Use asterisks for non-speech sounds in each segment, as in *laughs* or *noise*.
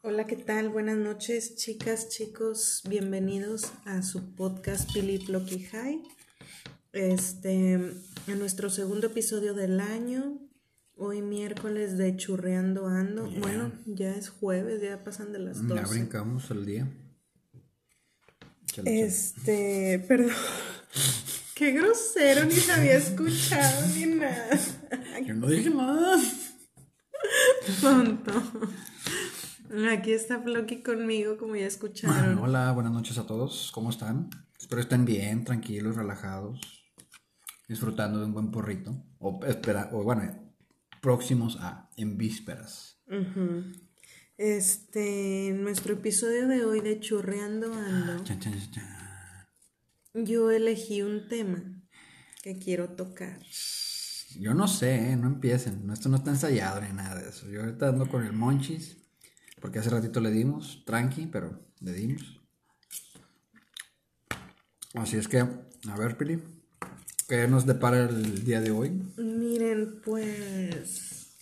Hola, ¿qué tal? Buenas noches, chicas, chicos. Bienvenidos a su podcast Philip Loki High. Este, en nuestro segundo episodio del año. Hoy miércoles de Churreando Ando. Yeah. Bueno, ya es jueves, ya pasan de las 12. Ya brincamos el día. Este, perdón. *laughs* Qué grosero, ni se había escuchado ni nada. Yo no dije nada. *laughs* Tonto. Aquí está Floki conmigo, como ya escucharon. Hola, buenas noches a todos. ¿Cómo están? Espero estén bien, tranquilos, relajados, disfrutando de un buen porrito. O, espera, o bueno, próximos a en vísperas. Este, en nuestro episodio de hoy de Churreando Ando, chan, chan, chan. yo elegí un tema que quiero tocar. Yo no sé, ¿eh? no empiecen. Esto no está ensayado ni nada de eso. Yo ahorita ando con el monchis. Porque hace ratito le dimos, tranqui, pero le dimos. Así es que, a ver, Pili, ¿qué nos depara el día de hoy? Miren, pues.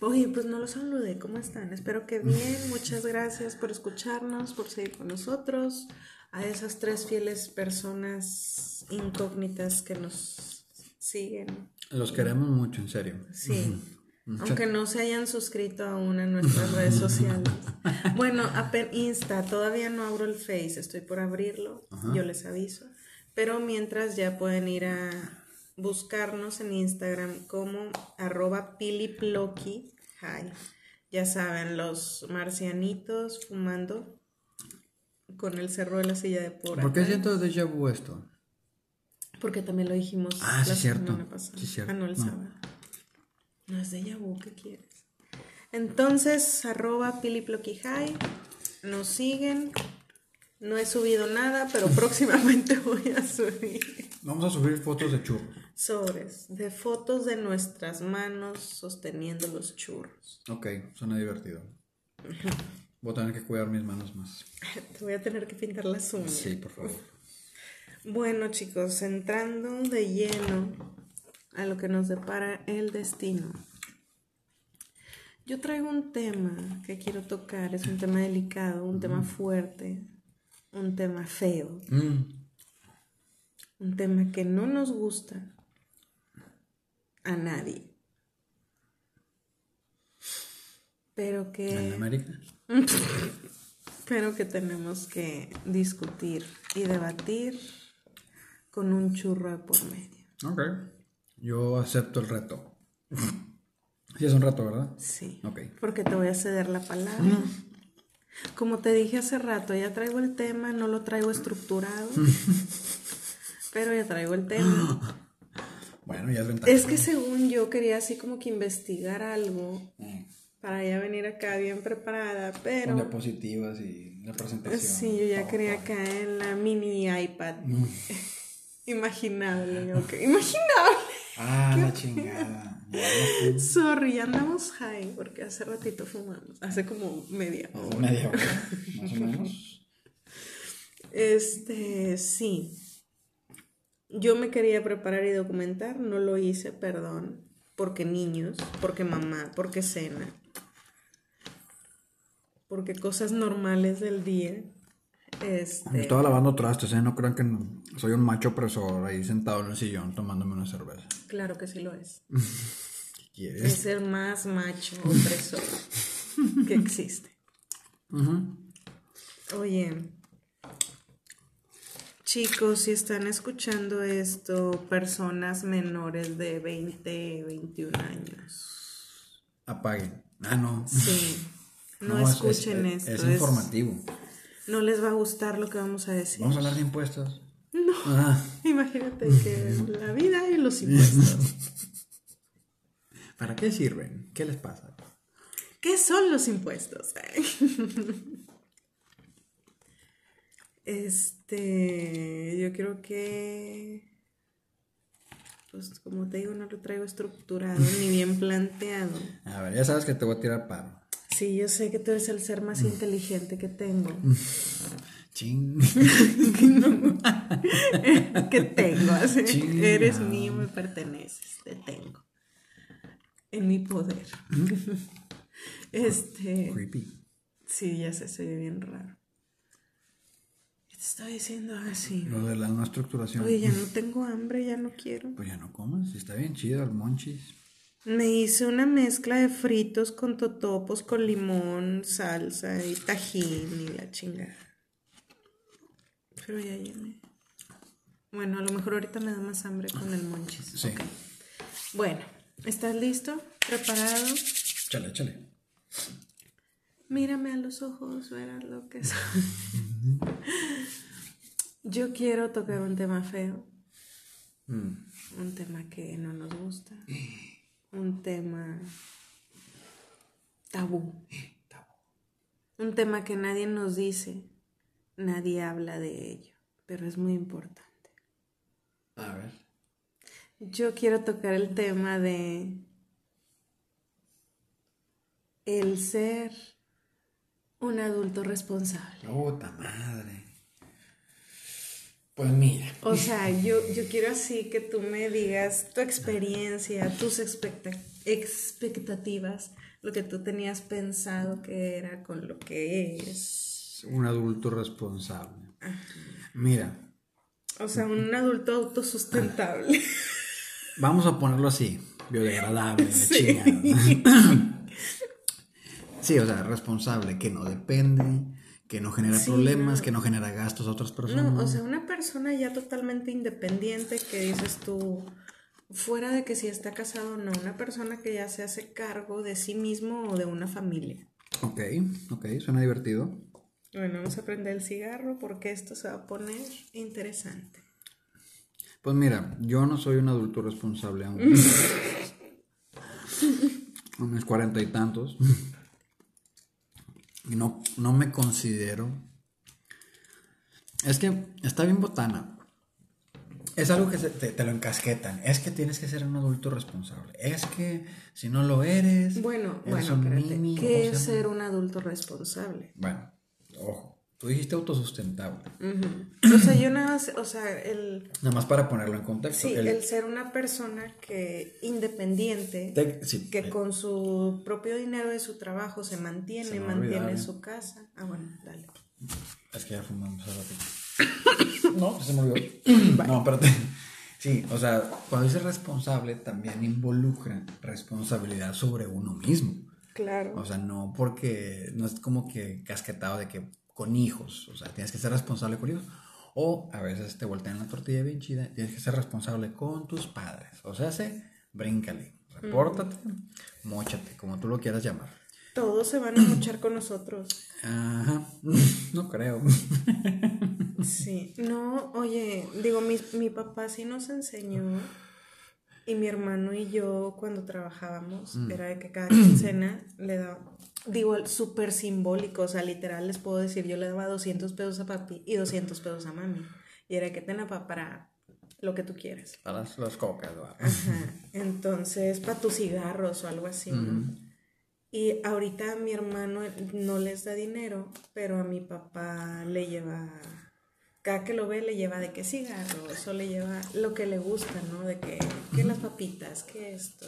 Oye, pues no los saludé, ¿cómo están? Espero que bien, *laughs* muchas gracias por escucharnos, por seguir con nosotros, a esas tres fieles personas incógnitas que nos siguen. Los queremos mucho, en serio. Sí. *laughs* Aunque no se hayan suscrito aún a nuestras redes *laughs* sociales. Bueno, Insta, todavía no abro el Face, estoy por abrirlo, yo les aviso. Pero mientras ya pueden ir a buscarnos en Instagram como arroba piliploki. Hi. Ya saben, los marcianitos fumando con el cerro de la silla de por ¿Por qué siento déjà vu esto? Porque también lo dijimos Ah, sí, la cierto. semana pasada. Sí, cierto. Ah, no, el No. sábado. No es de vu, ¿qué quieres? Entonces, arroba piliploquijay, nos siguen. No he subido nada, pero *laughs* próximamente voy a subir Vamos a subir fotos de churros. sobres de fotos de nuestras manos sosteniendo los churros. Ok, suena divertido. Voy a tener que cuidar mis manos más. *laughs* Te voy a tener que pintar las uñas. Sí, por favor. Bueno, chicos, entrando de lleno a lo que nos depara el destino. Yo traigo un tema que quiero tocar, es un tema delicado, un tema fuerte, un tema feo, Mm, un tema que no nos gusta a nadie. Pero ¿En que *laughs* pero que tenemos que discutir y debatir con un churro de por medio. Yo acepto el reto. Sí, es un reto, ¿verdad? Sí. Ok. Porque te voy a ceder la palabra. Como te dije hace rato, ya traigo el tema, no lo traigo estructurado, *laughs* pero ya traigo el tema. *gasps* Bueno, ya es ventaja. Es que según yo quería así como que investigar algo Eh, para ya venir acá bien preparada, Con pero diapositivas y la presentación. sí, yo ya quería caer en la mini iPad. *laughs* Imaginable, yo, ok. Imaginable. Ah, la chingada. *laughs* No Sorry, ya andamos high porque hace ratito fumamos, hace como media fue. hora. Media hora, *laughs* más o menos. Este, sí. Yo me quería preparar y documentar, no lo hice, perdón, porque niños, porque mamá, porque cena, porque cosas normales del día. Este, Estaba lavando trastes, ¿eh? No crean que no- soy un macho opresor ahí sentado en el sillón tomándome una cerveza. claro que sí lo es. *laughs* ¿Qué quieres? Es el más macho opresor que existe. Oye, chicos, si están escuchando esto, personas menores de 20, 21 años, Apaguen. Ah, no. sí, *laughs* no, es- escuchen es, esto. Es, es- informativo. No les va a gustar lo que vamos a decir. Vamos a hablar de impuestos. No, Ah, *laughs* imagínate que la vida y los impuestos. *laughs* ¿Para qué sirven? ¿Qué les pasa? ¿Qué son los impuestos? *laughs* Este, yo creo que, pues como te digo, no lo traigo estructurado ni bien planteado. A ver, ya sabes que te voy a tirar paro. Sí, yo sé que tú eres el ser más inteligente que tengo. *laughs* Ching. *laughs* que tengo, así. Eres mío, me perteneces, te tengo. En mi poder. *laughs* Este. Creepy. Sí, ya sé, se ve bien raro. ¿Qué te estaba diciendo así? Lo de la no estructuración. Oye, ya no tengo hambre, ya no quiero. Pues ya no comas, está bien chido el monchis. Me hice una mezcla de fritos con totopos, con limón, salsa y tajín y la chingada. Pero ya llené. Bueno, a lo mejor ahorita me da más hambre con el monchis. Sí. Bueno, ¿estás listo? ¿Preparado? Chale, chale. Mírame a los ojos, verás lo que soy. Yo quiero tocar un tema feo. Mm. Un tema que no nos gusta *laughs* un tema tabú. Un tema que nadie nos dice, nadie habla de ello, pero es muy importante. A ver. Yo quiero tocar el tema de el ser un adulto responsable. Puta madre. Pues mira. O sea, yo, yo quiero así que tú me digas tu experiencia, tus expectativas, lo que tú tenías pensado que era con lo que es. Un adulto responsable. Mira. O sea, un adulto autosustentable. Vamos a ponerlo así, biodegradable, sí. *laughs* sí, o sea, responsable, que no depende, que no genera problemas, que no genera gastos a otras personas. No, o sea, una persona ya totalmente independiente que dices tú, fuera de que si está casado o no, una persona que ya se hace cargo de sí mismo o de una familia. Ok, ok, suena divertido. Bueno, vamos a prender el cigarro porque esto se va a poner interesante. Pues mira, yo no soy un adulto responsable aún. a mis cuarenta y tantos no, no me considero. Es que está bien botana. Es algo que te, lo encasquetan. Es que tienes que ser un adulto responsable. Es que si no lo eres. Bueno, bueno, ¿Qué es ser un adulto responsable? Bueno, ojo. Tú dijiste autosustentable. O sea, yo nada más, o sea, el... Nada más para ponerlo en contexto. Sí, el, ser una persona que independiente, que eh. con su propio dinero de su trabajo se mantiene, mantiene su casa. Ah, bueno, dale. Es que ya fumamos ratito. *coughs* no, se me olvidó. *coughs* No, espérate. Sí, o sea, cuando dice responsable también involucra responsabilidad sobre uno mismo. Claro. O sea, no porque, no es como que casquetado de que con hijos, o sea, tienes que ser responsable con hijos. O a veces te voltean la tortilla bien chida, tienes que ser responsable con tus padres. O sea, se bríncale, repórtate, mochate, como tú lo quieras llamar. Todos se van a mochar con nosotros. Ajá, *laughs* no creo. Sí, no, oye, digo, mi, mi papá sí nos enseñó y mi hermano y yo cuando trabajábamos mm. era de que cada quincena le daba digo, súper simbólico, o sea, literal les puedo decir, yo le daba 200 pesos a papi y 200 pesos a mami. Y era que tenga para lo que tú quieras. Para las, cocas, Ajá. Entonces, para tus cigarros o algo así, Y ahorita mi hermano no les da dinero, pero a mi papá le lleva, cada que lo ve le lleva de que cigarros o le lleva lo que le gusta, ¿no? De que, que las papitas, que esto.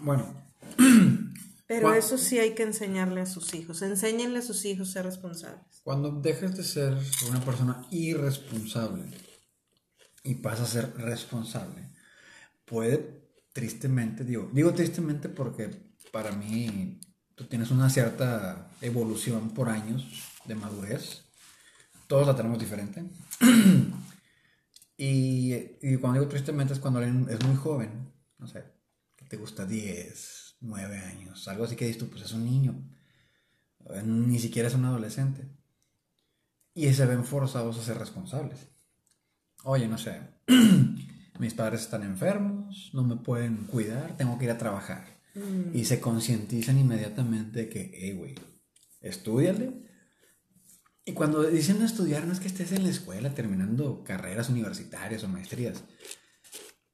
Bueno, *clears throat* pero eso sí hay que enseñarle a sus hijos. Enséñenle a sus hijos a ser responsables. Cuando dejas de ser una persona irresponsable y pasas a ser responsable, puede tristemente, digo, digo tristemente porque para mí tú tienes una cierta evolución por años de madurez. Todos la tenemos diferente. *clears throat* y, y, cuando digo tristemente es cuando alguien es muy joven, no sé, que te gusta 10, nueve años, algo así que dices tú, pues es un niño, ni siquiera es un adolescente. Y se ven forzados a ser responsables. Oye, no sé, *clears throat* mis padres están enfermos, no me pueden cuidar, tengo que ir a trabajar. Mm. Y se concientizan inmediatamente que, hey, güey, estudiale. Y cuando dicen estudiar, no es que estés en la escuela terminando carreras universitarias o maestrías.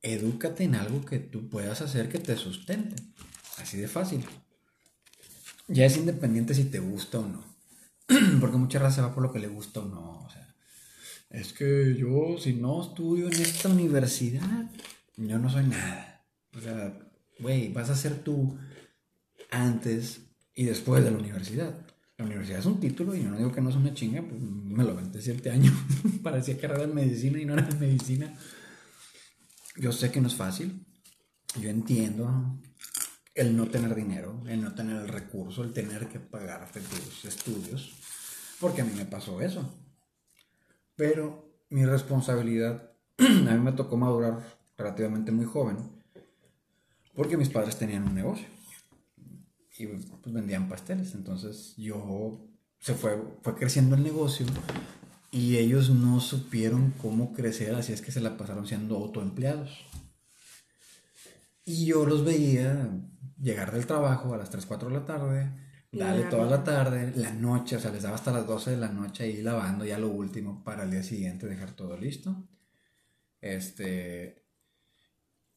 Edúcate en algo que tú puedas hacer que te sustente. Así de fácil. Ya es independiente si te gusta o no. *clears throat* Porque mucha raza va por lo que le gusta o no. O sea, es que yo, si no estudio en esta universidad, yo no soy nada. O sea, güey, vas a ser tú antes y después de la universidad. La universidad es un título y yo no digo que no es una chinga, pues me lo aventé siete años. *laughs* Parecía carrera de medicina y no era de medicina. Yo sé que no es fácil. Yo entiendo el no tener dinero, el no tener el recurso, el tener que pagarte tus estudios. Porque a mí me pasó eso. Pero mi responsabilidad, *clears throat* a mí me tocó madurar relativamente muy joven. Porque mis padres tenían un negocio y pues, vendían pasteles. Entonces yo se fue, fue creciendo el negocio y ellos no supieron cómo crecer, así es que se la pasaron siendo autoempleados. Y yo los veía llegar del trabajo a las 3, 4 de la tarde, darle toda la tarde, la noche, o sea, les daba hasta las 12 de la noche ahí lavando ya lo último para el día siguiente dejar todo listo. Este.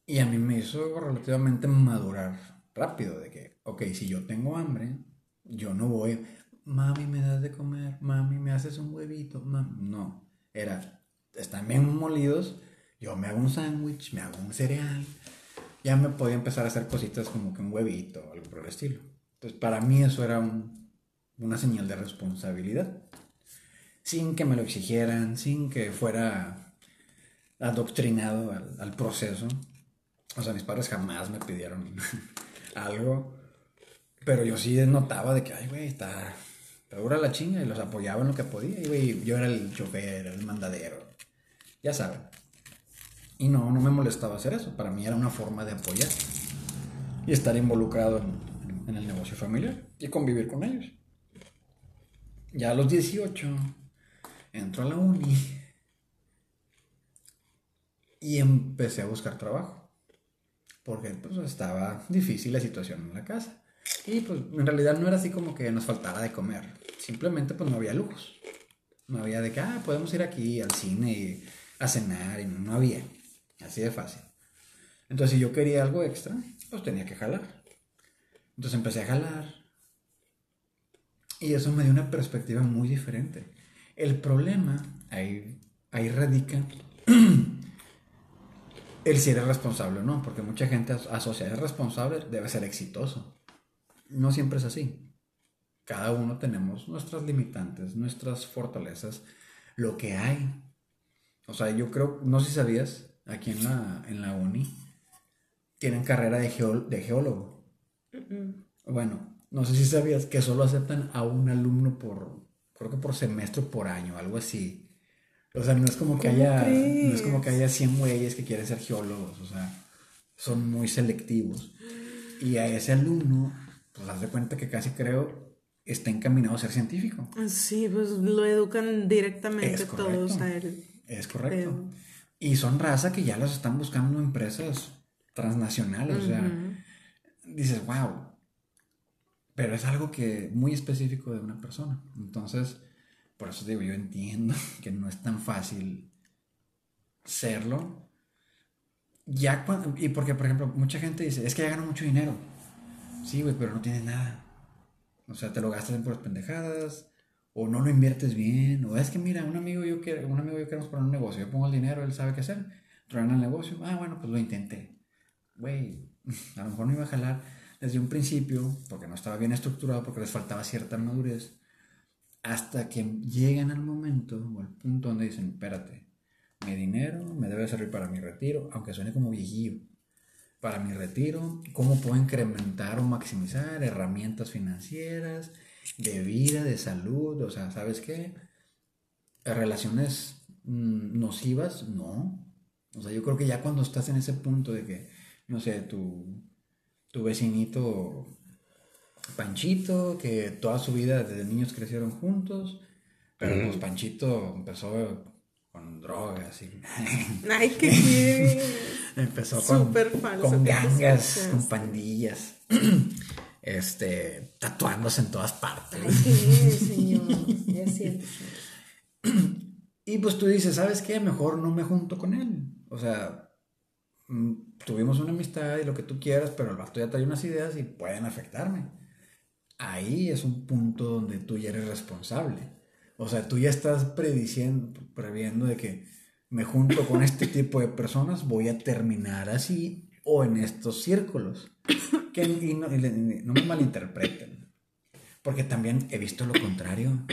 Y a mí me hizo relativamente madurar rápido de que ok, si yo tengo hambre, yo no voy, mami, me das de comer, mami, me haces un huevito, no, era, están bien molidos, yo me hago un sándwich, me hago un cereal, ya me podía empezar a hacer cositas como que un huevito o algo por el estilo. Entonces, para mí eso era una señal de responsabilidad, sin que me lo exigieran, sin que fuera adoctrinado al, proceso. O sea, mis padres jamás me pidieron *laughs* algo pero yo sí notaba de que, ay, güey, está, dura la chinga y los apoyaba en lo que podía. Y, güey, yo era el chofer, el mandadero. Ya saben. Y no, no me molestaba hacer eso. Para mí era una forma de apoyar y estar involucrado en, el negocio familiar y convivir con ellos. Ya a los 18 entro a la uni y empecé a buscar trabajo. Porque pues estaba difícil la situación en la casa. Y pues en realidad no era así como que nos faltara de comer. Simplemente pues no había lujos. No había de que, ah, podemos ir aquí al cine y a cenar. Y no había. Así de fácil. Entonces si yo quería algo extra, pues tenía que jalar. Entonces empecé a jalar. Y eso me dio una perspectiva muy diferente. El problema ahí, ahí radica *clears throat* el si eres responsable o no, porque mucha gente asocia, es responsable, debe ser exitoso no siempre es así. Cada uno tenemos nuestras limitantes, nuestras fortalezas, lo que hay. O sea, yo creo, no sé si sabías, aquí en la, en la uni tienen carrera de, de geólogo. Bueno, no sé si sabías que solo aceptan a un alumno por, creo que por semestre por año, algo así. O sea, no es como que haya, no es como que haya 100 güeyes que quieren ser geólogos, o sea, son muy selectivos. Y a ese alumno pues haz de cuenta que casi creo está encaminado a ser científico. Sí, pues lo educan directamente todos a él. Es correcto. Y son raza que ya las están buscando empresas transnacionales, o sea, dices, wow. Pero es algo que muy específico de una persona. Entonces, por eso digo, yo entiendo *laughs* que no es tan fácil serlo. Ya cuando, y porque, por ejemplo, mucha gente dice, es que ya gano mucho dinero. Sí, güey, pero no tienes nada. O sea, te lo gastas en puras pendejadas, o no lo inviertes bien, o es que mira, un amigo yo quiero, un amigo yo queremos poner un negocio, yo pongo el dinero, él sabe qué hacer, truena el negocio, ah, bueno, pues lo intenté. Güey, *laughs* a lo mejor no iba a jalar desde un principio, porque no estaba bien estructurado, porque les faltaba cierta madurez, hasta que llegan al momento o al punto donde dicen, espérate, mi dinero me debe servir para mi retiro, aunque suene como viejillo para mi retiro, cómo puedo incrementar o maximizar herramientas financieras, de vida, de salud, o sea, ¿sabes qué? Relaciones mm, nocivas, no. O sea, yo creo que ya cuando estás en ese punto de que, no sé, tu, tu vecinito Panchito, que toda su vida desde niños crecieron juntos, pero pues Panchito empezó con drogas y... *laughs* Ay, qué *laughs* Empezó con, con gangas, con pandillas. *clears throat* Este, tatuándose en todas partes. Ay, señor. Y pues tú dices, ¿sabes qué? Mejor no me junto con él. O sea, mm, tuvimos una amistad y lo que tú quieras, pero el vato ya trae unas ideas y pueden afectarme. Ahí es un punto donde tú ya eres responsable. O sea, tú ya estás prediciendo, previendo de que me junto con este tipo de personas, voy a terminar así o en estos círculos. *laughs* que no, no me malinterpreten. Porque también he visto lo contrario.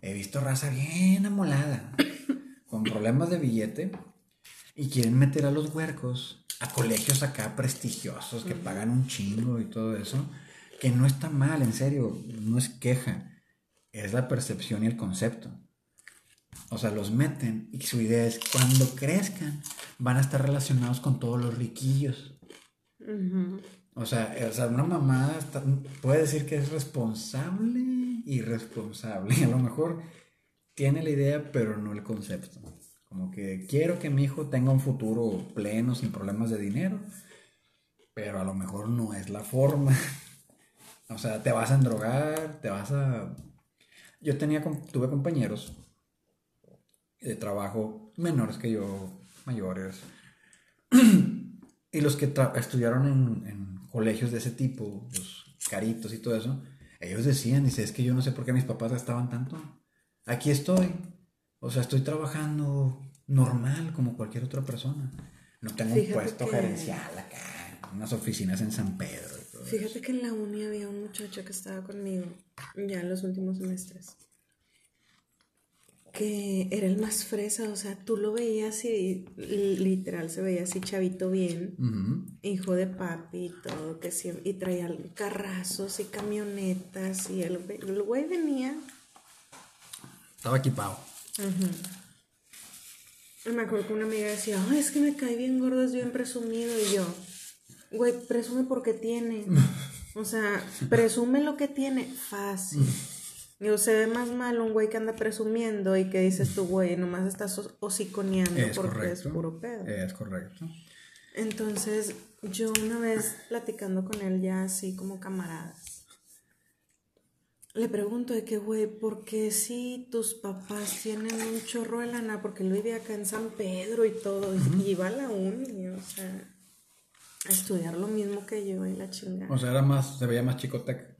He visto raza bien amolada, con problemas de billete, y quieren meter a los huercos a colegios acá prestigiosos que pagan un chingo y todo eso, que no está mal, en serio, no es queja, es la percepción y el concepto. O sea, los meten y su idea es cuando crezcan van a estar relacionados con todos los riquillos. O, sea, o, sea, una mamá puede decir que es responsable y irresponsable. *laughs* A lo mejor tiene la idea, pero no el concepto. Como que quiero que mi hijo tenga un futuro pleno, sin problemas de dinero, pero a lo mejor no es la forma. *laughs* o sea, te vas a endrogar, te vas a... Yo tenía, tuve compañeros de trabajo menores que yo, mayores, *clears throat* y los que estudiaron en, en, colegios de ese tipo, los caritos y todo eso, ellos decían, dice, es que yo no sé por qué mis papás gastaban tanto. Aquí estoy, o sea, estoy trabajando normal como cualquier otra persona. No tengo un puesto gerencial acá, unas oficinas en San Pedro. Fíjate que en la uni había un muchacho que estaba conmigo ya en los últimos semestres. Que era el más fresa, o sea, tú lo veías y literal se veía así chavito bien, hijo de papi y todo, que sí, y traía carrazos y camionetas y el, el güey venía estaba equipado. Me acuerdo que una amiga decía, Ay, es que me cae bien gordo, es bien presumido. Y yo, güey, presume porque tiene. *laughs* O sea, presume lo que tiene. Fácil. Digo, se ve más mal un güey que anda presumiendo y que dices tú, güey, nomás estás hociconeando porque es puro pedo. Es correcto. Entonces, yo una vez platicando con él ya así como camaradas, le pregunto de que, güey, ¿por qué si tus papás tienen un chorro de lana? Porque él vive acá en San Pedro y todo, y iba a la uni, o sea, a estudiar lo mismo que yo y la chingada. O sea, era más, se veía más chicotec.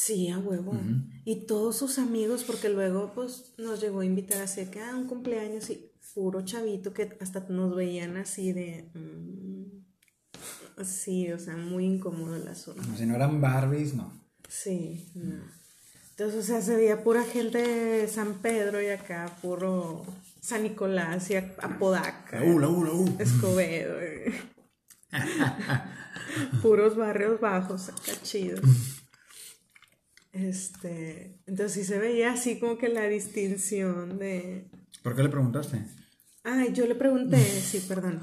Sí, a huevo. Y todos sus amigos, porque luego, pues, nos llegó a invitar así que, ah, un cumpleaños y puro chavito que hasta nos veían así de... Mm, sí, o sea, muy incómodo el asunto. Como si no eran Barbies, no. Sí, no. Entonces, o sea, se veía pura gente de San Pedro y acá puro San Nicolás y Apodaca. Uh, la, uh, Escobedo. *laughs* Puros barrios bajos, acá chidos. *laughs* Este, entonces sí se veía así como que la distinción de... ¿Por qué le preguntaste? Ah, yo le pregunté, sí, perdón.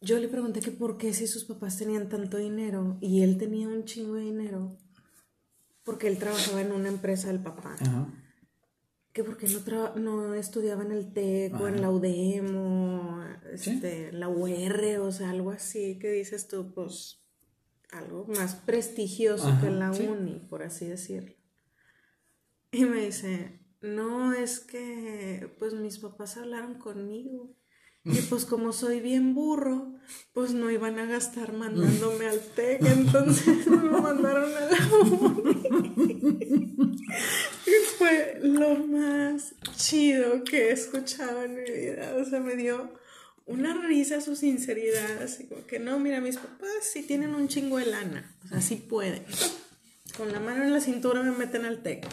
Yo le pregunté que por qué si sus papás tenían tanto dinero y él tenía un chingo de dinero, porque él trabajaba en una empresa del papá. Que porque no, no estudiaba en el TEC o en la UDEM o este, la UR, o sea, algo así que dices tú, pues algo más prestigioso que la uni, por así decirlo. Y me dice, no, es que pues mis papás hablaron conmigo y pues como soy bien burro, pues no iban a gastar mandándome al TEC, *laughs* entonces me mandaron a la uni. Y fue lo más chido que he escuchado en mi vida. O sea, me dio una risa su sinceridad, así como que no, mira, mis papás sí tienen un chingo de lana, o sea, sí pueden. Con la mano en la cintura me meten al TEC.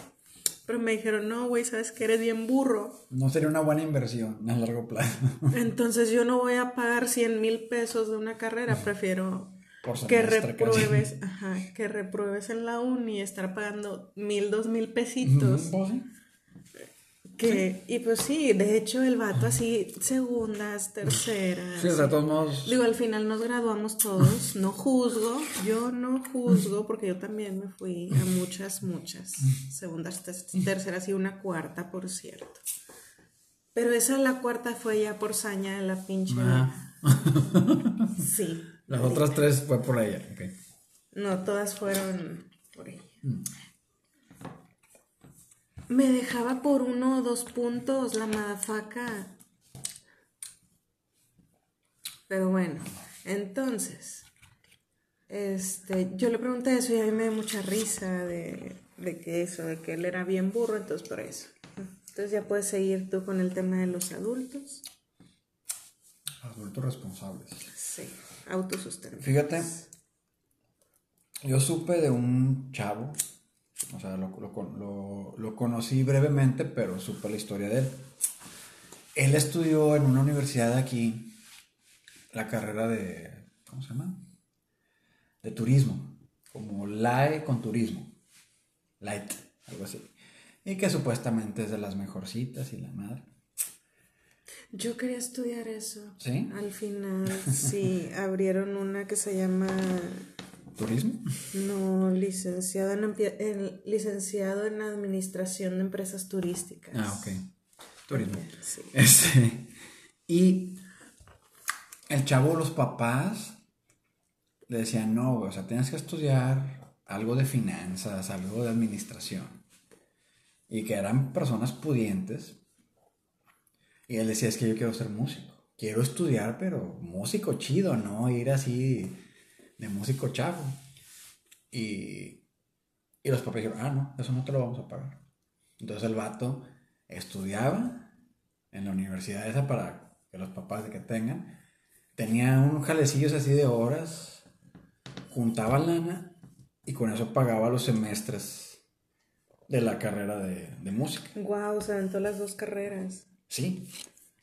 Pero me dijeron, no, güey, sabes que eres bien burro. No sería una buena inversión a largo plazo. *laughs* Entonces yo no voy a pagar 100 mil pesos de una carrera, prefiero que repruebes, ajá, que repruebes en la uni y estar pagando mil, dos mil pesitos. Y pues sí, de hecho el vato así, segundas, terceras. Sí, de todos modos. Digo, al final nos graduamos todos, no juzgo, yo no juzgo, porque yo también me fui a muchas, muchas segundas, terceras y una cuarta, por cierto. Pero esa, la cuarta fue ya por saña de la pinche. *laughs* Sí. Las otras tres fue por ella, No, todas fueron por ella. Mm me dejaba por uno o dos puntos la madafaca. Pero bueno, entonces, este, yo le pregunté eso y a mí me dio mucha risa de, de que eso, de que él era bien burro, entonces por eso. Entonces ya puedes seguir tú con el tema de los adultos. Adultos responsables. Sí, autosustentables. Fíjate, yo supe de un chavo, o sea, lo, lo, lo, conocí brevemente, pero supe la historia de él. Él estudió en una universidad de aquí la carrera de, ¿cómo se llama? De turismo, como LAE con turismo, light, algo así. Y que supuestamente es de las mejorcitas y la madre. Yo quería estudiar eso. ¿Sí? Al final, *laughs* sí, abrieron una que se llama... ¿Turismo? No, licenciado en, licenciado en Administración de Empresas Turísticas. Ah, ok. Turismo. Sí. Este, y el chavo, los papás le decían, no, o sea, tienes que estudiar algo de finanzas, algo de administración. Y que eran personas pudientes y él decía, es que yo quiero ser músico. Quiero estudiar, pero músico chido, no ir así de músico chavo. Y, y los papás dijeron, ah, no, eso no te lo vamos a pagar. Entonces el vato estudiaba en la universidad esa para que los papás de que tengan. Tenía unos jalecillos así de horas, juntaba lana y con eso pagaba los semestres de la carrera de, de música. Wow, se aventó las dos carreras. Sí,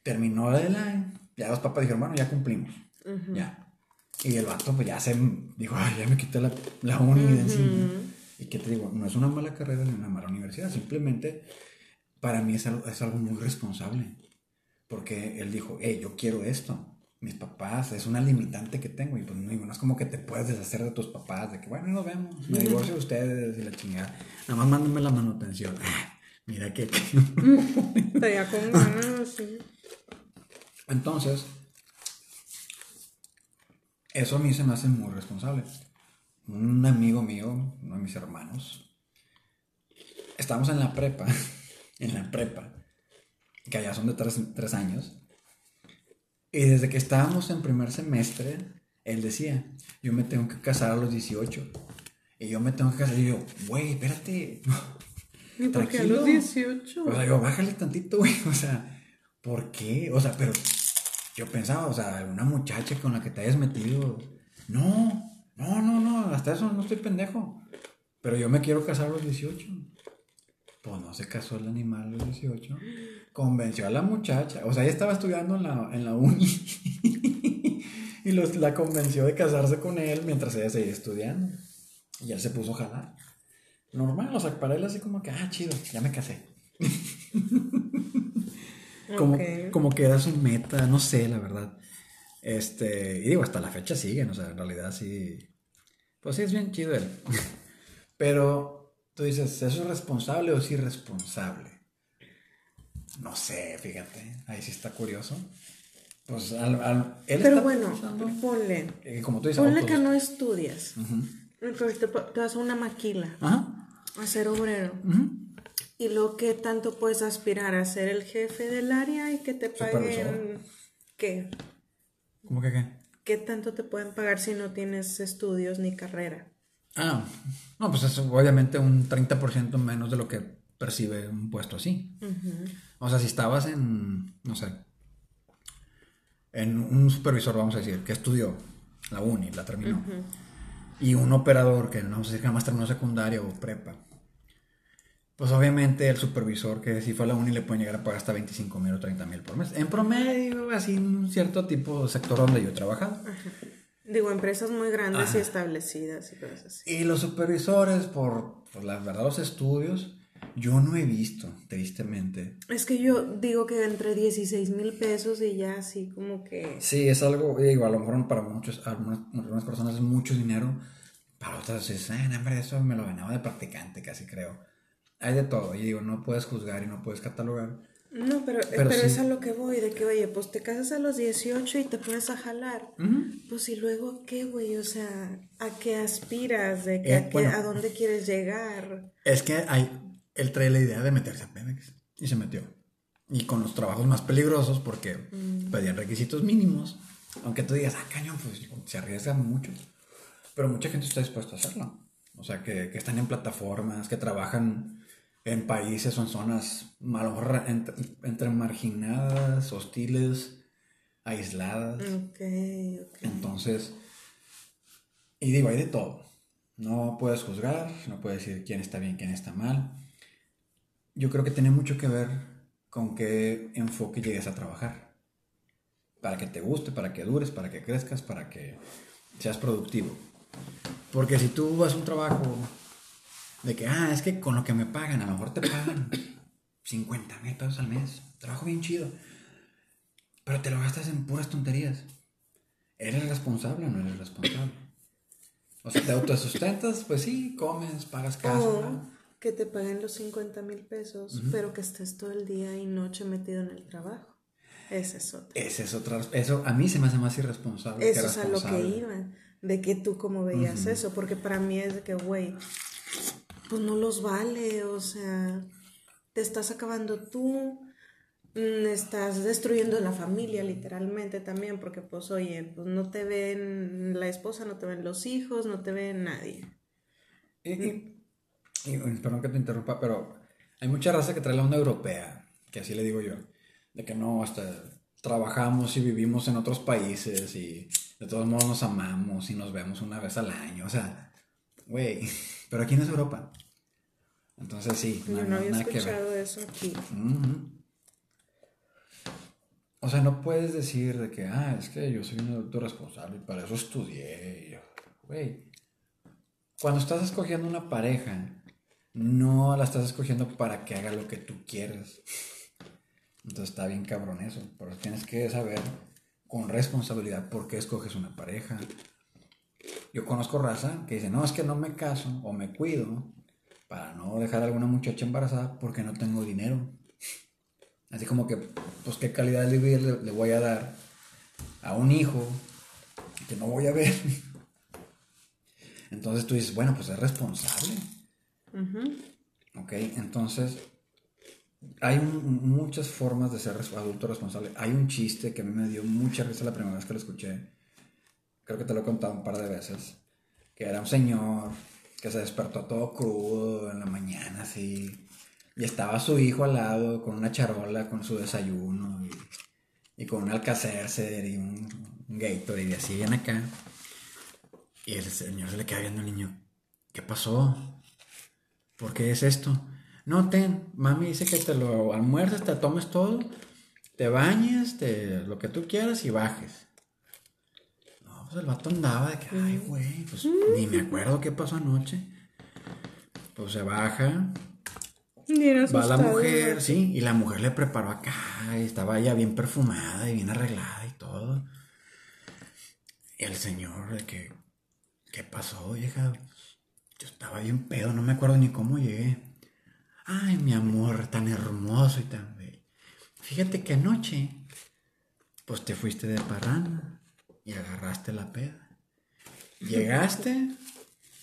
terminó la line. Ya los papás dijeron, bueno, ya cumplimos. Ya. Y el vato, pues ya se dijo, ay, ya me quité la, la uni de encima. Y que te digo, no es una mala carrera ni una mala universidad, simplemente para mí es algo, es algo muy responsable. Porque él dijo, hey, yo quiero esto. Mis papás, es una limitante que tengo. Y pues no, es como que te puedes deshacer de tus papás, de que, bueno, nos vemos, me divorcio de ustedes y la chingada. Nada más mándenme la manutención. *laughs* Mira que. *laughs* Estaría con ganas, sí. Entonces, eso a mí se me hace muy responsable. Un amigo mío, uno de mis hermanos, estamos en la prepa, *laughs* en la prepa, que allá son de tres, años, y desde que estábamos en primer semestre, él decía, yo me tengo que casar a los 18, y yo me tengo que casar, y yo, güey, espérate, ¿Y por qué a los 18? O sea, digo, bájale tantito, güey. *laughs* O sea, ¿por qué? O sea, pero yo pensaba, o sea, una muchacha con la que te hayas metido. No, no, no, no, hasta eso no estoy pendejo. Pero yo me quiero casar a los 18. Pues no se casó el animal a los 18. Convenció a la muchacha. O sea, ella estaba estudiando en la, en la uni. *laughs* y los, la convenció de casarse con él mientras ella seguía estudiando. Y él se puso a jalar normal, o sea, para él así como que, ah, chido, ya me casé. *laughs* como, como que era su meta, no sé, la verdad. Este, y digo, hasta la fecha siguen, o sea, en realidad sí. Pues sí, es bien chido él. *laughs* Pero tú dices, ¿eso es responsable o es irresponsable? No sé, fíjate, ahí sí está curioso. Pues al, él Pero bueno, ponle. Eh, como tú dices, ponle que no estudias. te, te, vas a una maquila. Ajá a ser obrero. Y lo que tanto puedes aspirar a ser el jefe del área y que te paguen. ¿Qué? ¿Cómo que qué? ¿Qué tanto te pueden pagar si no tienes estudios ni carrera? Ah, no, pues es obviamente un 30% menos de lo que percibe un puesto así. O sea, si estabas en, no sé, en un supervisor, vamos a decir, que estudió la uni, la terminó, y un operador que no vamos a decir que nada más terminó secundaria o prepa, pues obviamente el supervisor que si fue a la uni le puede llegar a pagar hasta 25 mil o 30 mil por mes. En promedio, así en un cierto tipo de sector donde yo he trabajado. Digo, empresas muy grandes y establecidas y cosas así. Y los supervisores, por, la verdad, los estudios, yo no he visto, tristemente. Es que yo digo que entre 16 mil pesos y ya así como que... Sí, es algo, digo, a lo mejor para muchos, algunas, algunas personas es mucho dinero, para otras es, eh, hombre, eso me lo ganaba de practicante casi creo hay de todo. Y digo, no puedes juzgar y no puedes catalogar. No, pero, pero, es a lo que voy, de que, oye, pues te casas a los 18 y te pones a jalar. Pues y luego, ¿qué, güey? O sea, ¿a qué aspiras? ¿De que, eh, a, dónde quieres llegar? Es que hay, él trae la idea de meterse a Pemex y se metió. Y con los trabajos más peligrosos porque mm. pedían requisitos mínimos. Aunque tú digas, ah, cañón, pues se arriesgan mucho. Pero mucha gente está dispuesta a hacerlo. O sea, que, que están en plataformas, que trabajan en países o en zonas entre, marginadas, hostiles, aisladas. Okay, Entonces, y digo, hay de todo. No puedes juzgar, no puedes decir quién está bien, quién está mal. Yo creo que tiene mucho que ver con qué enfoque llegues a trabajar. Para que te guste, para que dures, para que crezcas, para que seas productivo. Porque si tú vas a un trabajo de que, ah, es que con lo que me pagan, a lo mejor te pagan 50 mil pesos al mes, trabajo bien chido, pero te lo gastas en puras tonterías. ¿Eres responsable o no eres responsable? O sea, te autosustentas, pues sí, comes, pagas casa. O que te paguen los 50 mil pesos, pero que estés todo el día y noche metido en el trabajo. Ese es otro. Ese es otra. Eso a mí se me hace más irresponsable. Eso es a lo que iba. De que tú como veías eso. Porque para mí es de que, güey, pues no los vale. O sea, te estás acabando tú Mm, estás destruyendo la familia literalmente también, porque pues oye, pues no te ven la esposa, no te ven los hijos, no te ven nadie. Y, perdón que te interrumpa, pero hay mucha raza que trae la onda europea, que así le digo yo, de que no, hasta trabajamos y vivimos en otros países y de todos modos nos amamos y nos vemos una vez al año, o sea, güey, *laughs* pero aquí no es Europa. Entonces sí, no, no había escuchado eso aquí. O sea, no puedes decir de que, ah, es que yo soy un adulto responsable y para eso estudié. Güey, cuando estás escogiendo una pareja, no la estás escogiendo para que haga lo que tú quieras. Entonces está bien cabrón eso. Pero tienes que saber con responsabilidad por qué escoges una pareja. Yo conozco raza que dice, no, es que no me caso o me cuido para no dejar a alguna muchacha embarazada porque no tengo dinero. Así como que, pues, ¿qué calidad de vida le, voy a dar a un hijo que no voy a ver? Entonces tú dices, bueno, pues es responsable. Ok, entonces hay muchas formas de ser adulto responsable. Hay un chiste que a mí me dio mucha risa la primera vez que lo escuché. Creo que te lo he contado un par de veces. Que era un señor que se despertó todo crudo en la mañana, así y estaba su hijo al lado con una charola, con su desayuno y, con un alcacercer y un, un Gatorade y así bien acá. Y el señor se le queda viendo al niño. ¿Qué pasó? ¿Por qué es esto? No, ten, mami dice que te lo almuerces, te tomes todo, te bañes, te, lo que tú quieras y bajes. Pues el vato andaba de que, ay, güey, pues ni me acuerdo qué pasó anoche. Pues se baja, Va la mujer, sí, y la mujer le preparó acá, y estaba ya bien perfumada y bien arreglada y todo. Y el señor, de que, ¿qué pasó, vieja? Yo estaba bien pedo, no me acuerdo ni cómo llegué. Ay, mi amor, tan hermoso y tan bello. Fíjate que anoche, pues te fuiste de parranda y agarraste la peda. Llegaste,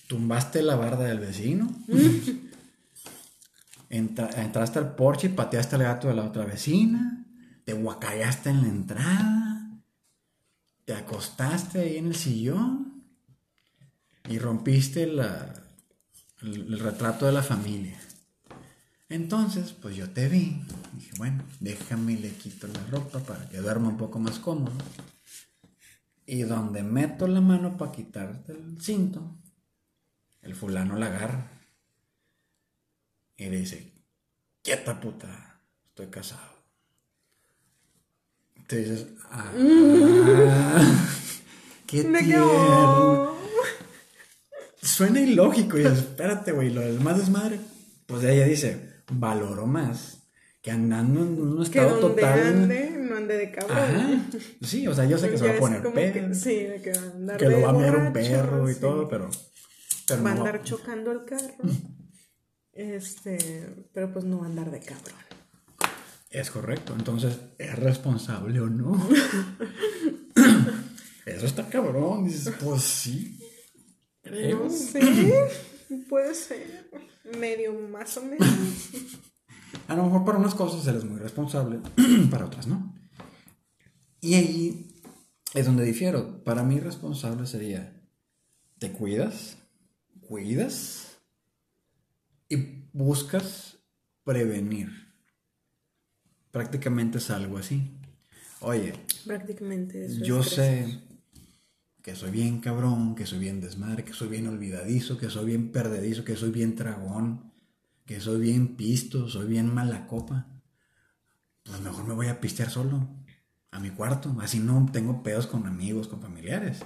tumbaste la barda del vecino. entraste al porche y pateaste al gato de la otra vecina, te guacallaste en la entrada, te acostaste ahí en el sillón y rompiste el, el, retrato de la familia. Entonces, pues yo te vi, dije, bueno, déjame le quito la ropa para que duerma un poco más cómodo. Y donde meto la mano para quitarte el cinto, el fulano la agarra y le dice, quieta puta, estoy casado. Te dices, ah, *laughs* qué tierno. Suena ilógico y dices, espérate, güey, lo del más desmadre. Pues ella dice, valoro más que andando en un estado total. Ande, no de cabrón. Sí, o sea, yo sé que *laughs* se va a poner perro. sí, de que va a andar Que lo va a mirar un perro y todo, pero. pero va a andar chocando el carro. Este, pero pues no andar de cabrón. Es correcto, entonces, ¿es responsable o no? *laughs* Eso está cabrón, dices, pues sí. Creo. sí, puede ser. Medio más o menos. *laughs* A lo mejor para unas cosas eres muy responsable, *clears throat* para otras no. Y ahí es donde difiero. Para mí responsable sería, ¿te cuidas? ¿Cuidas? y buscas prevenir. Prácticamente es algo así. Oye, prácticamente yo sé que soy bien cabrón, que soy bien desmadre, que soy bien olvidadizo, que soy bien perdedizo, que soy bien tragón, que soy bien pisto, soy bien mala copa, pues mejor me voy a pistear solo, a mi cuarto, así no tengo pedos con amigos, con familiares.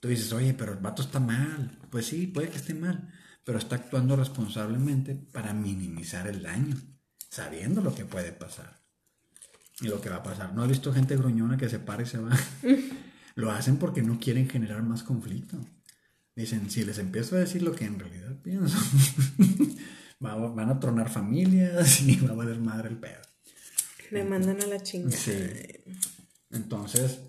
Tú dices, oye, pero el vato está mal. Pues sí, puede que esté mal, pero está actuando responsablemente para minimizar el daño, sabiendo lo que puede pasar y lo que va a pasar. ¿No has visto gente gruñona que se para y se va? *laughs* lo hacen porque no quieren generar más conflicto. Dicen, si les empiezo a decir lo que en realidad pienso, *laughs* van a tronar familias y va a valer madre el pedo. Me mandan a la chingada. Sí. Entonces,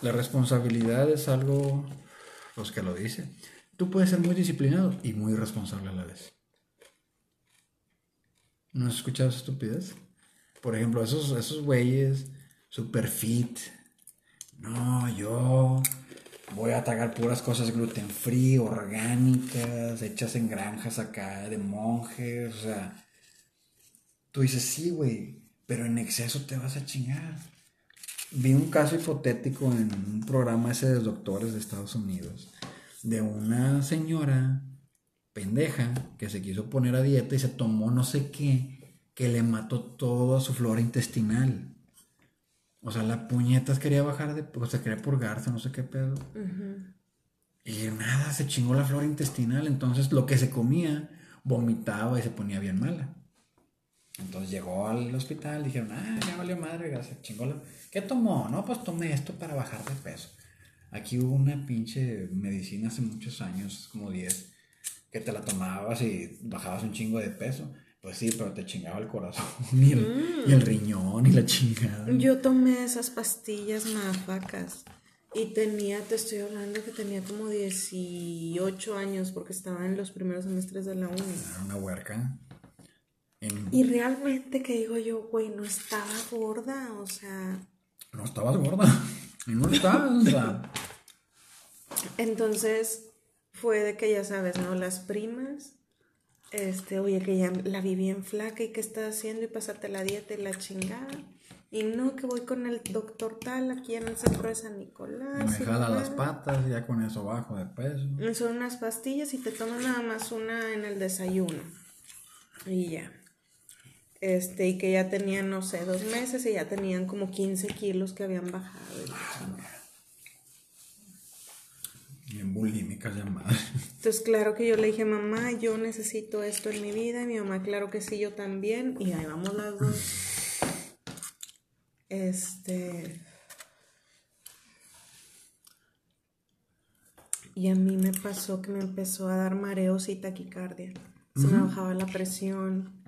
la responsabilidad es algo, los que lo dicen. Tú puedes ser muy disciplinado y muy responsable a la vez. ¿No has escuchado esa estupidez? Por ejemplo, esos, esos güeyes super fit. No, yo voy a tragar puras cosas gluten free, orgánicas, hechas en granjas acá de monjes. O sea, tú dices, sí, güey, pero en exceso te vas a chingar vi un caso hipotético en un programa ese de doctores de Estados Unidos, de una señora pendeja que se quiso poner a dieta y se tomó no sé qué, que le mató toda su flora intestinal. O sea, la puñetas quería bajar de, o sea, quería purgarse, no sé qué pedo. Y nada, se chingó la flora intestinal. Entonces, lo que se comía, vomitaba y se ponía bien mala. Entonces llegó al hospital, dijeron, ah, ya valió madre, gracias, chingó la ¿Qué tomó? No, pues tomé esto para bajar de peso. Aquí hubo una pinche medicina hace muchos años, como 10, que te la tomabas y bajabas un chingo de peso. Pues sí, pero te chingaba el corazón y el, mm. riñón y la chingada. Yo tomé esas pastillas mafacas y tenía, te estoy hablando que tenía como 18 años porque estaba en los primeros semestres de la uni. Era una huerca. Y realmente que digo yo, güey, no estaba gorda, o sea, no estabas gorda. Y no estabas. Entonces fue de que ya sabes, ¿no? Las primas, este, oye, que ya la vi bien flaca y qué estás haciendo y pásate la dieta y la chingada. Y no, que voy con el doctor tal aquí en el centro de San Nicolás. Me jala las patas y ya con eso bajo de peso. Son unas pastillas y te tomas nada más una en el desayuno. Y ya. Este, y que ya tenían, no sé, dos meses y ya tenían como 15 kilos que habían bajado. Bien bulímicas llamadas. Entonces, claro que yo le dije, mamá, yo necesito esto en mi vida. Y mi mamá, claro que sí, yo también. Y ahí vamos las dos. Este. Y a mí me pasó que me empezó a dar mareos y taquicardia. Se me bajaba la presión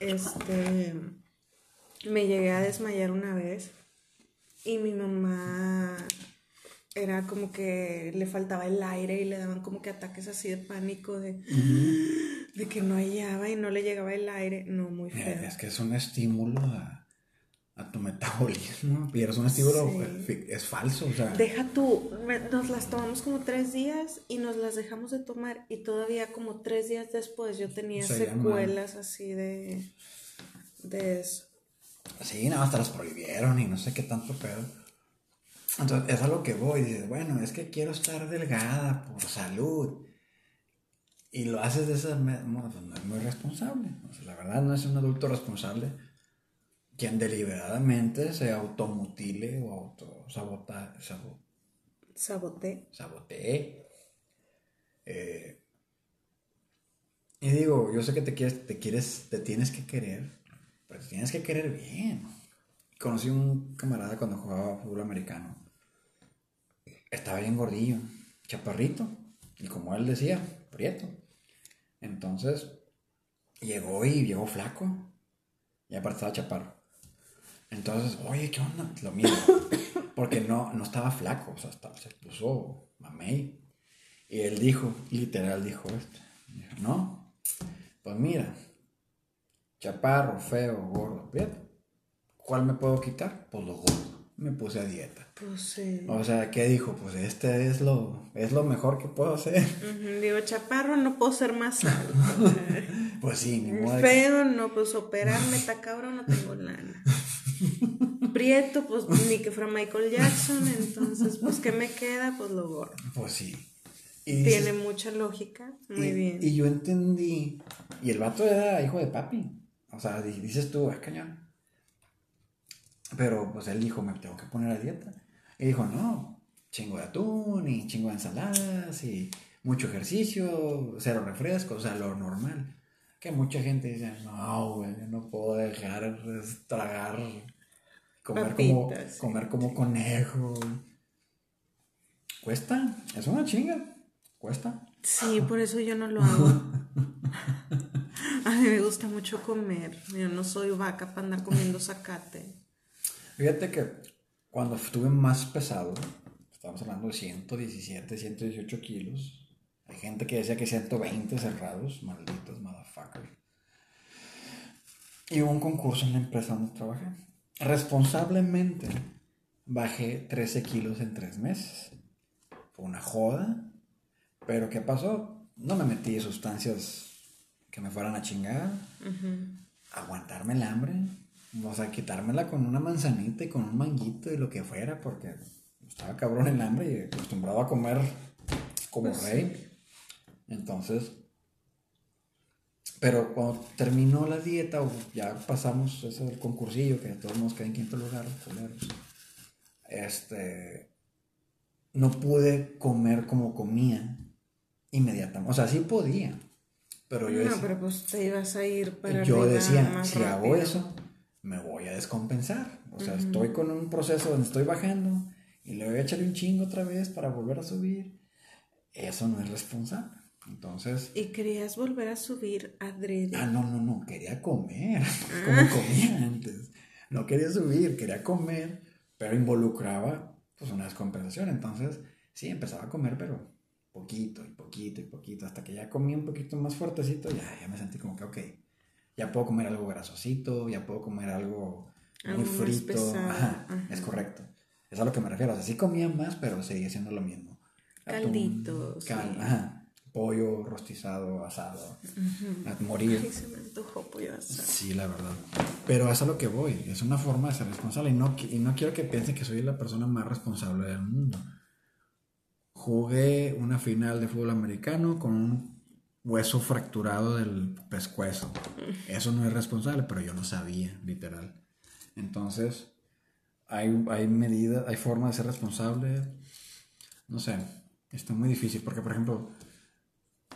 este, me llegué a desmayar una vez y mi mamá era como que le faltaba el aire y le daban como que ataques así de pánico de, de que no hallaba y no le llegaba el aire. No, muy feo. Es que es un estímulo a, tu metabolismo, *laughs* pero es un estímulo, es falso. O sea. Deja tú, nos las tomamos como tres días y nos las dejamos de tomar y todavía como tres días después yo tenía secuelas así de, de eso. Sí, nada, hasta las prohibieron y no sé qué tanto pedo. Entonces, es a lo que voy. Dices, bueno, es que quiero estar delgada por salud. Y lo haces de esa manera, pues no es muy responsable. la verdad, no es un adulto responsable quien deliberadamente se automutile o autosabota, sabote. Sabote. Eh, y digo, yo sé que te quieres, te quieres, te tienes que querer, pero te tienes que querer bien. Conocí un camarada cuando jugaba fútbol americano. Estaba bien gordillo, chaparrito, y como él decía, prieto. Entonces, llegó y llegó flaco. Y aparte estaba chaparro. Entonces, oye, ¿qué onda? Lo mismo. *coughs* Porque no, no estaba flaco, o sea, se puso mamey. Y él dijo, literal dijo esto. Dijo, no, pues mira, chaparro, feo, gordo, prieto. ¿Cuál me puedo quitar? Pues lo gordo. Me puse a dieta. Pues sí. O sea, ¿qué dijo? Pues este es lo, es lo mejor que puedo hacer. Digo, chaparro, no puedo ser más *laughs* alto. pues sí, ni modo. Feo, no, pues operarme, está cabrón, no tengo lana. *laughs* prieto, pues ni que fuera Michael Jackson, entonces, pues, ¿qué me queda? Pues lo gorro. Pues sí. Tiene mucha lógica, muy bien. Y yo entendí, y el vato era hijo de papi, o sea, dices tú, es cañón. Pero pues él dijo, me tengo que poner a dieta. Y dijo, no, chingo de atún y chingo de ensaladas y mucho ejercicio, cero refrescos, o sea, lo normal. Que mucha gente dice, no, güey, no puedo dejar tragar, comer, como, comer como conejo. Cuesta, es una chinga, cuesta. Sí, por eso yo no lo *laughs* hago. A mí me gusta mucho comer. Yo no soy vaca para andar comiendo zacate. Fíjate que cuando estuve más pesado, estamos hablando de 117, 118 kilos. Hay gente que decía que 120 cerrados, malditos motherfuckers. Y hubo un concurso en la empresa donde trabajé. Responsablemente bajé 13 kilos en 3 meses. Fue una joda. Pero ¿qué pasó? No me metí sustancias que me fueran a chingar. Aguantarme el hambre o sea, quitármela con una manzanita y con un manguito y lo que fuera, porque estaba cabrón el hambre y acostumbrado a comer como pues rey. Entonces, pero cuando terminó la dieta, o ya pasamos ese del concursillo, que todos nos quedé en quinto lugar, este, no pude comer como comía inmediatamente. O sea, sí podía, pero yo No, pero pues te ibas a ir para Yo decía, si hago eso, me voy a descompensar. O sea, estoy con un proceso donde estoy bajando y le voy a echarle un chingo otra vez para volver a subir. Eso no es responsable. Entonces. ¿Y querías volver a subir adrede? Ah, no, no, no. Quería comer. Como ah. comía antes. No quería subir, quería comer, pero involucraba pues una descompensación. Entonces, sí, empezaba a comer, pero poquito y poquito y poquito. Hasta que ya comí un poquito más fuertecito, ya, ya me sentí como que, ok ya puedo comer algo grasosito, ya puedo comer algo muy frito. Ajá, es correcto. Es a lo que me refiero. O sea, sí comía más, pero seguía siendo lo mismo. Calditos. ajá, pollo rostizado, asado. A morir. se me antojó pollo asado. Sí, la verdad. Pero es a lo que voy. Es una forma de ser responsable. Y no, y no quiero que piensen que soy la persona más responsable del mundo. Jugué una final de fútbol americano con un hueso fracturado del pescuezo. Eso no es responsable, pero yo no sabía, literal. Entonces, hay, hay medidas, hay formas de ser responsable. No sé, está muy difícil porque, por ejemplo,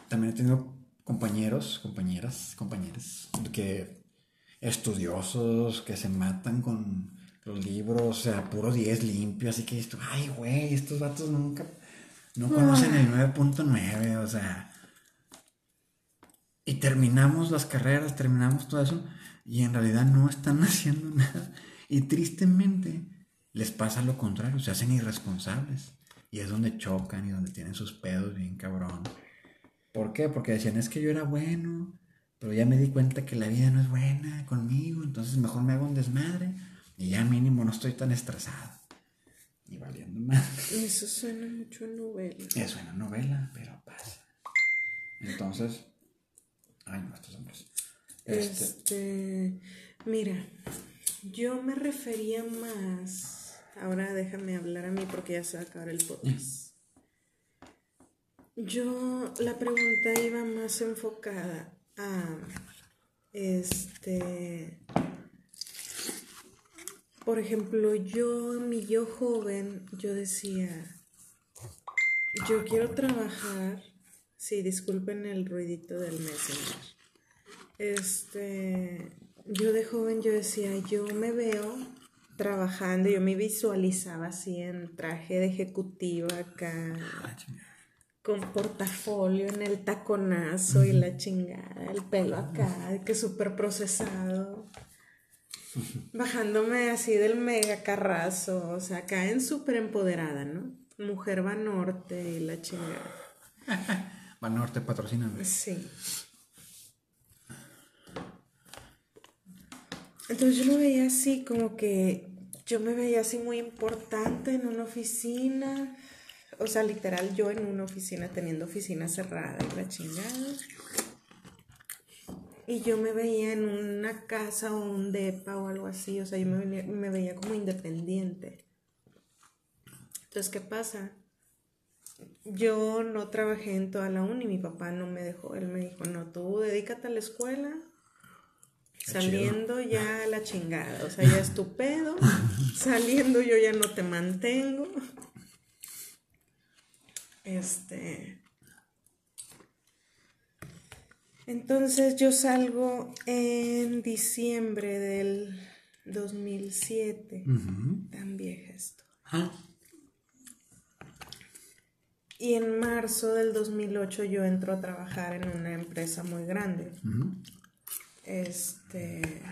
también he tenido compañeros, compañeras, compañeros que estudiosos que se matan con los libros, o sea, puro 10 limpio, así que esto, ay, güey, estos vatos nunca, no conocen el 9.9, o sea, y terminamos las carreras, terminamos todo eso, y en realidad no están *laughs* haciendo nada. Y tristemente les pasa lo contrario, se hacen irresponsables. Y es donde chocan y donde tienen sus pedos bien cabrón. ¿Por qué? Porque decían, es que yo era bueno, pero ya me di cuenta que la vida no es buena conmigo, entonces mejor me hago un desmadre y ya mínimo no estoy tan estresado. Y valiendo más. Eso suena mucho a novela. Eso suena a novela, pero pasa. Entonces, Ay, no, estos hombres. Este... este... mira, yo me refería más. Ahora déjame hablar a mí porque ya se va a acabar el podcast. Yo, la pregunta iba más enfocada a. Este. Por ejemplo, yo, mi yo joven, yo decía, yo quiero trabajar Sí, disculpen el ruidito del Messenger. Este, yo de joven yo decía, yo me veo trabajando, yo me visualizaba así en traje de ejecutiva acá, con portafolio en el taconazo y la chingada, el pelo acá, que súper procesado, bajándome así del mega carrazo, o sea, acá en súper empoderada, ¿no? Mujer va norte y la chingada. *laughs* Norte patrocina. Sí. Entonces yo lo veía así, como que yo me veía así muy importante en una oficina. O sea, literal, yo en una oficina teniendo oficina cerrada y la chingada. y yo me veía en una casa o un depa o algo así, o sea, yo me, me veía como independiente. Entonces, ¿qué pasa? Yo no trabajé en toda la uni, mi papá no me dejó, él me dijo, no, tú dedícate a la escuela, saliendo ya a la chingada, o sea, ya es tu pedo, *laughs* saliendo yo ya no te mantengo. Este, entonces yo salgo en diciembre del 2007. Tan vieja esto. Y en marzo del 2008 yo entro a trabajar en una empresa muy grande. Este.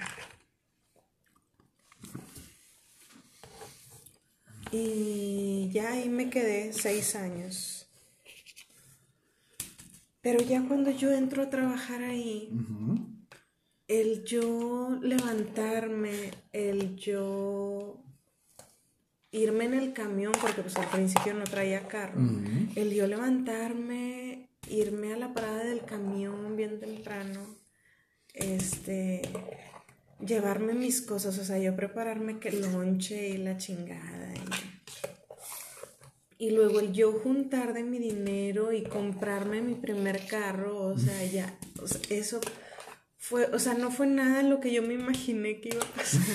Y ya ahí me quedé seis años. Pero ya cuando yo entro a trabajar ahí, el yo levantarme, el yo irme en el camión, porque pues al principio no traía carro, el yo levantarme, irme a la parada del camión bien temprano, este, llevarme mis cosas, o sea, yo prepararme que lonche y la chingada. Y, y luego el yo juntar de mi dinero y comprarme mi primer carro, o sea, ya, eso fue, o sea, no fue nada lo que yo me imaginé que iba a pasar. *laughs*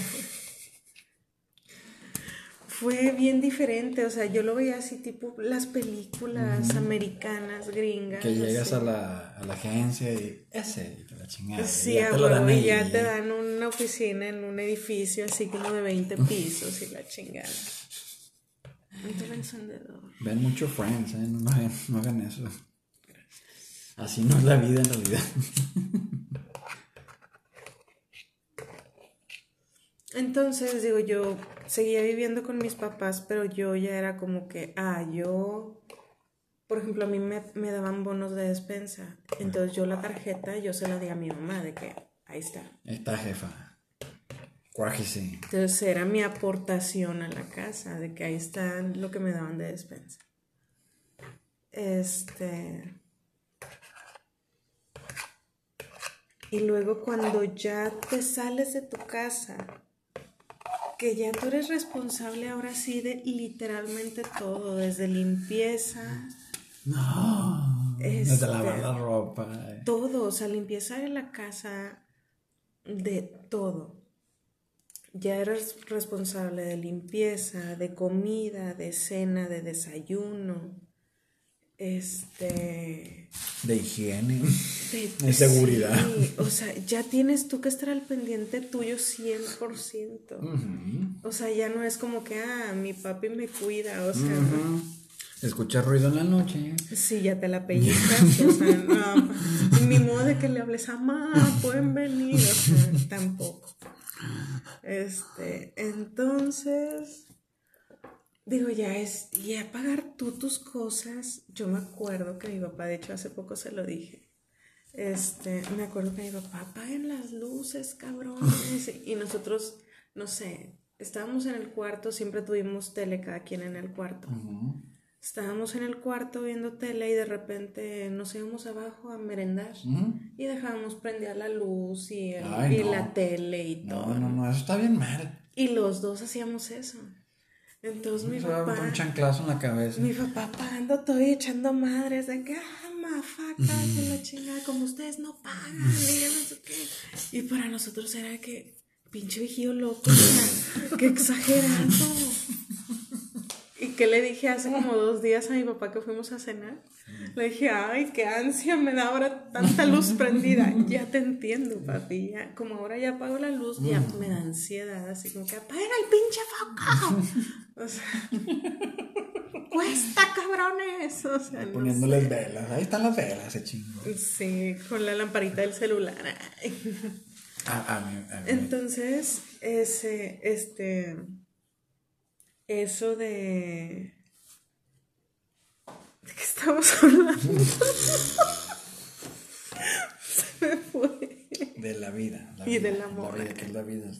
fue bien diferente, o sea, yo lo veía así tipo las películas americanas, gringas. Que llegas a la, a la, agencia y ese, y la chingada. Sí, ya te, lo dan y ya te dan una oficina en un edificio así como de 20 pisos y la chingada. Ven mucho Friends, ¿eh? No, no, hagan, eso. Así no es la vida en realidad. Entonces, digo, yo seguía viviendo con mis papás, pero yo ya era como que, ah, yo, por ejemplo, a mí me, me daban bonos de despensa. Entonces yo la tarjeta, yo se la di a mi mamá de que, ahí está. Ahí está, jefa. Entonces era mi aportación a la casa, de que ahí está lo que me daban de despensa. Este. Y luego cuando ya te sales de tu casa, que ya tú eres responsable ahora sí de literalmente todo, desde limpieza. No. desde lavar la ropa. Todo, o sea, limpieza de la casa, de todo ya eres responsable de limpieza, de comida, de cena, de desayuno, este... De higiene, de, *laughs* seguridad. o sea, ya tienes tú que estar al pendiente tuyo 100%. O sea, ya no es como que, ah, mi papi me cuida, o sea... Escucha ruido en la noche. Sí, ya te la pellizcas, o sea, no. *laughs* Ni modo de que le hables a mamá, pueden venir, o sea, tampoco. Este, entonces, digo, ya es, ya pagar tú tus cosas. Yo me acuerdo que mi papá, de hecho, hace poco se lo dije. Este, me acuerdo que mi papá, apaguen las luces, cabrones. Y nosotros, no sé, estábamos en el cuarto, siempre tuvimos tele cada quien en el cuarto estábamos en el cuarto viendo tele y de repente nos íbamos abajo a merendar y dejábamos prender la luz y, la tele y todo. No, no, no, eso está bien mal. Y los dos hacíamos eso. Entonces mi papá. Un chanclazo en la cabeza. Mi papá apagando todo y echando madres de que, ah, mafaca, que la chingada, como ustedes no pagan, y no sé qué. Y para nosotros era que, pinche vigío loco, qué exagerado. *laughs* ¿Y qué le dije hace como dos días a mi papá que fuimos a cenar? Le dije, ay, qué ansia me da ahora tanta luz prendida. *laughs* Ya te entiendo, papi. como ahora ya apago la luz, ya me da ansiedad. Así como que apaga el pinche foco. O sea, *laughs* cuesta, cabrones. O sea, Poniéndoles velas. Ahí están las velas, ese chingo. Sí, con la lamparita del celular. Ah, a mí, a mí. Entonces, ese, este eso de... ¿De qué estamos hablando? *laughs* Se me fue. De la vida. y del amor. La vida, que es la vida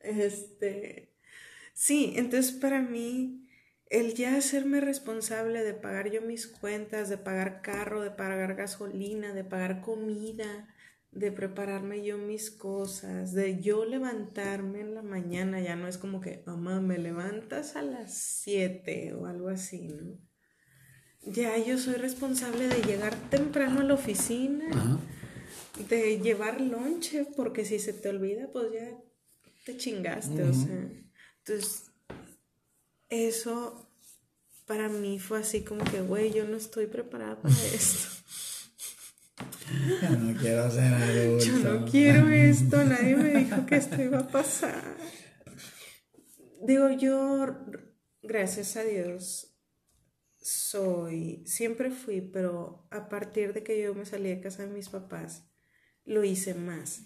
Este... Sí, entonces para mí el ya hacerme responsable de pagar yo mis cuentas, de pagar carro, de pagar gasolina, de pagar comida, de prepararme yo mis cosas, de yo levantarme en la mañana, ya no es como que, mamá, me levantas a las 7 o algo así, ¿no? Ya yo soy responsable de llegar temprano a la oficina, de llevar lonche, porque si se te olvida, pues ya te chingaste, o sea. Entonces, eso para mí fue así como que, güey, yo no estoy preparada para *laughs* esto. Yo no quiero ser adulto. Yo no quiero esto, nadie me dijo que esto iba a pasar. Digo, yo, gracias a Dios, soy, siempre fui, pero a partir de que yo me salí de casa de mis papás, lo hice más.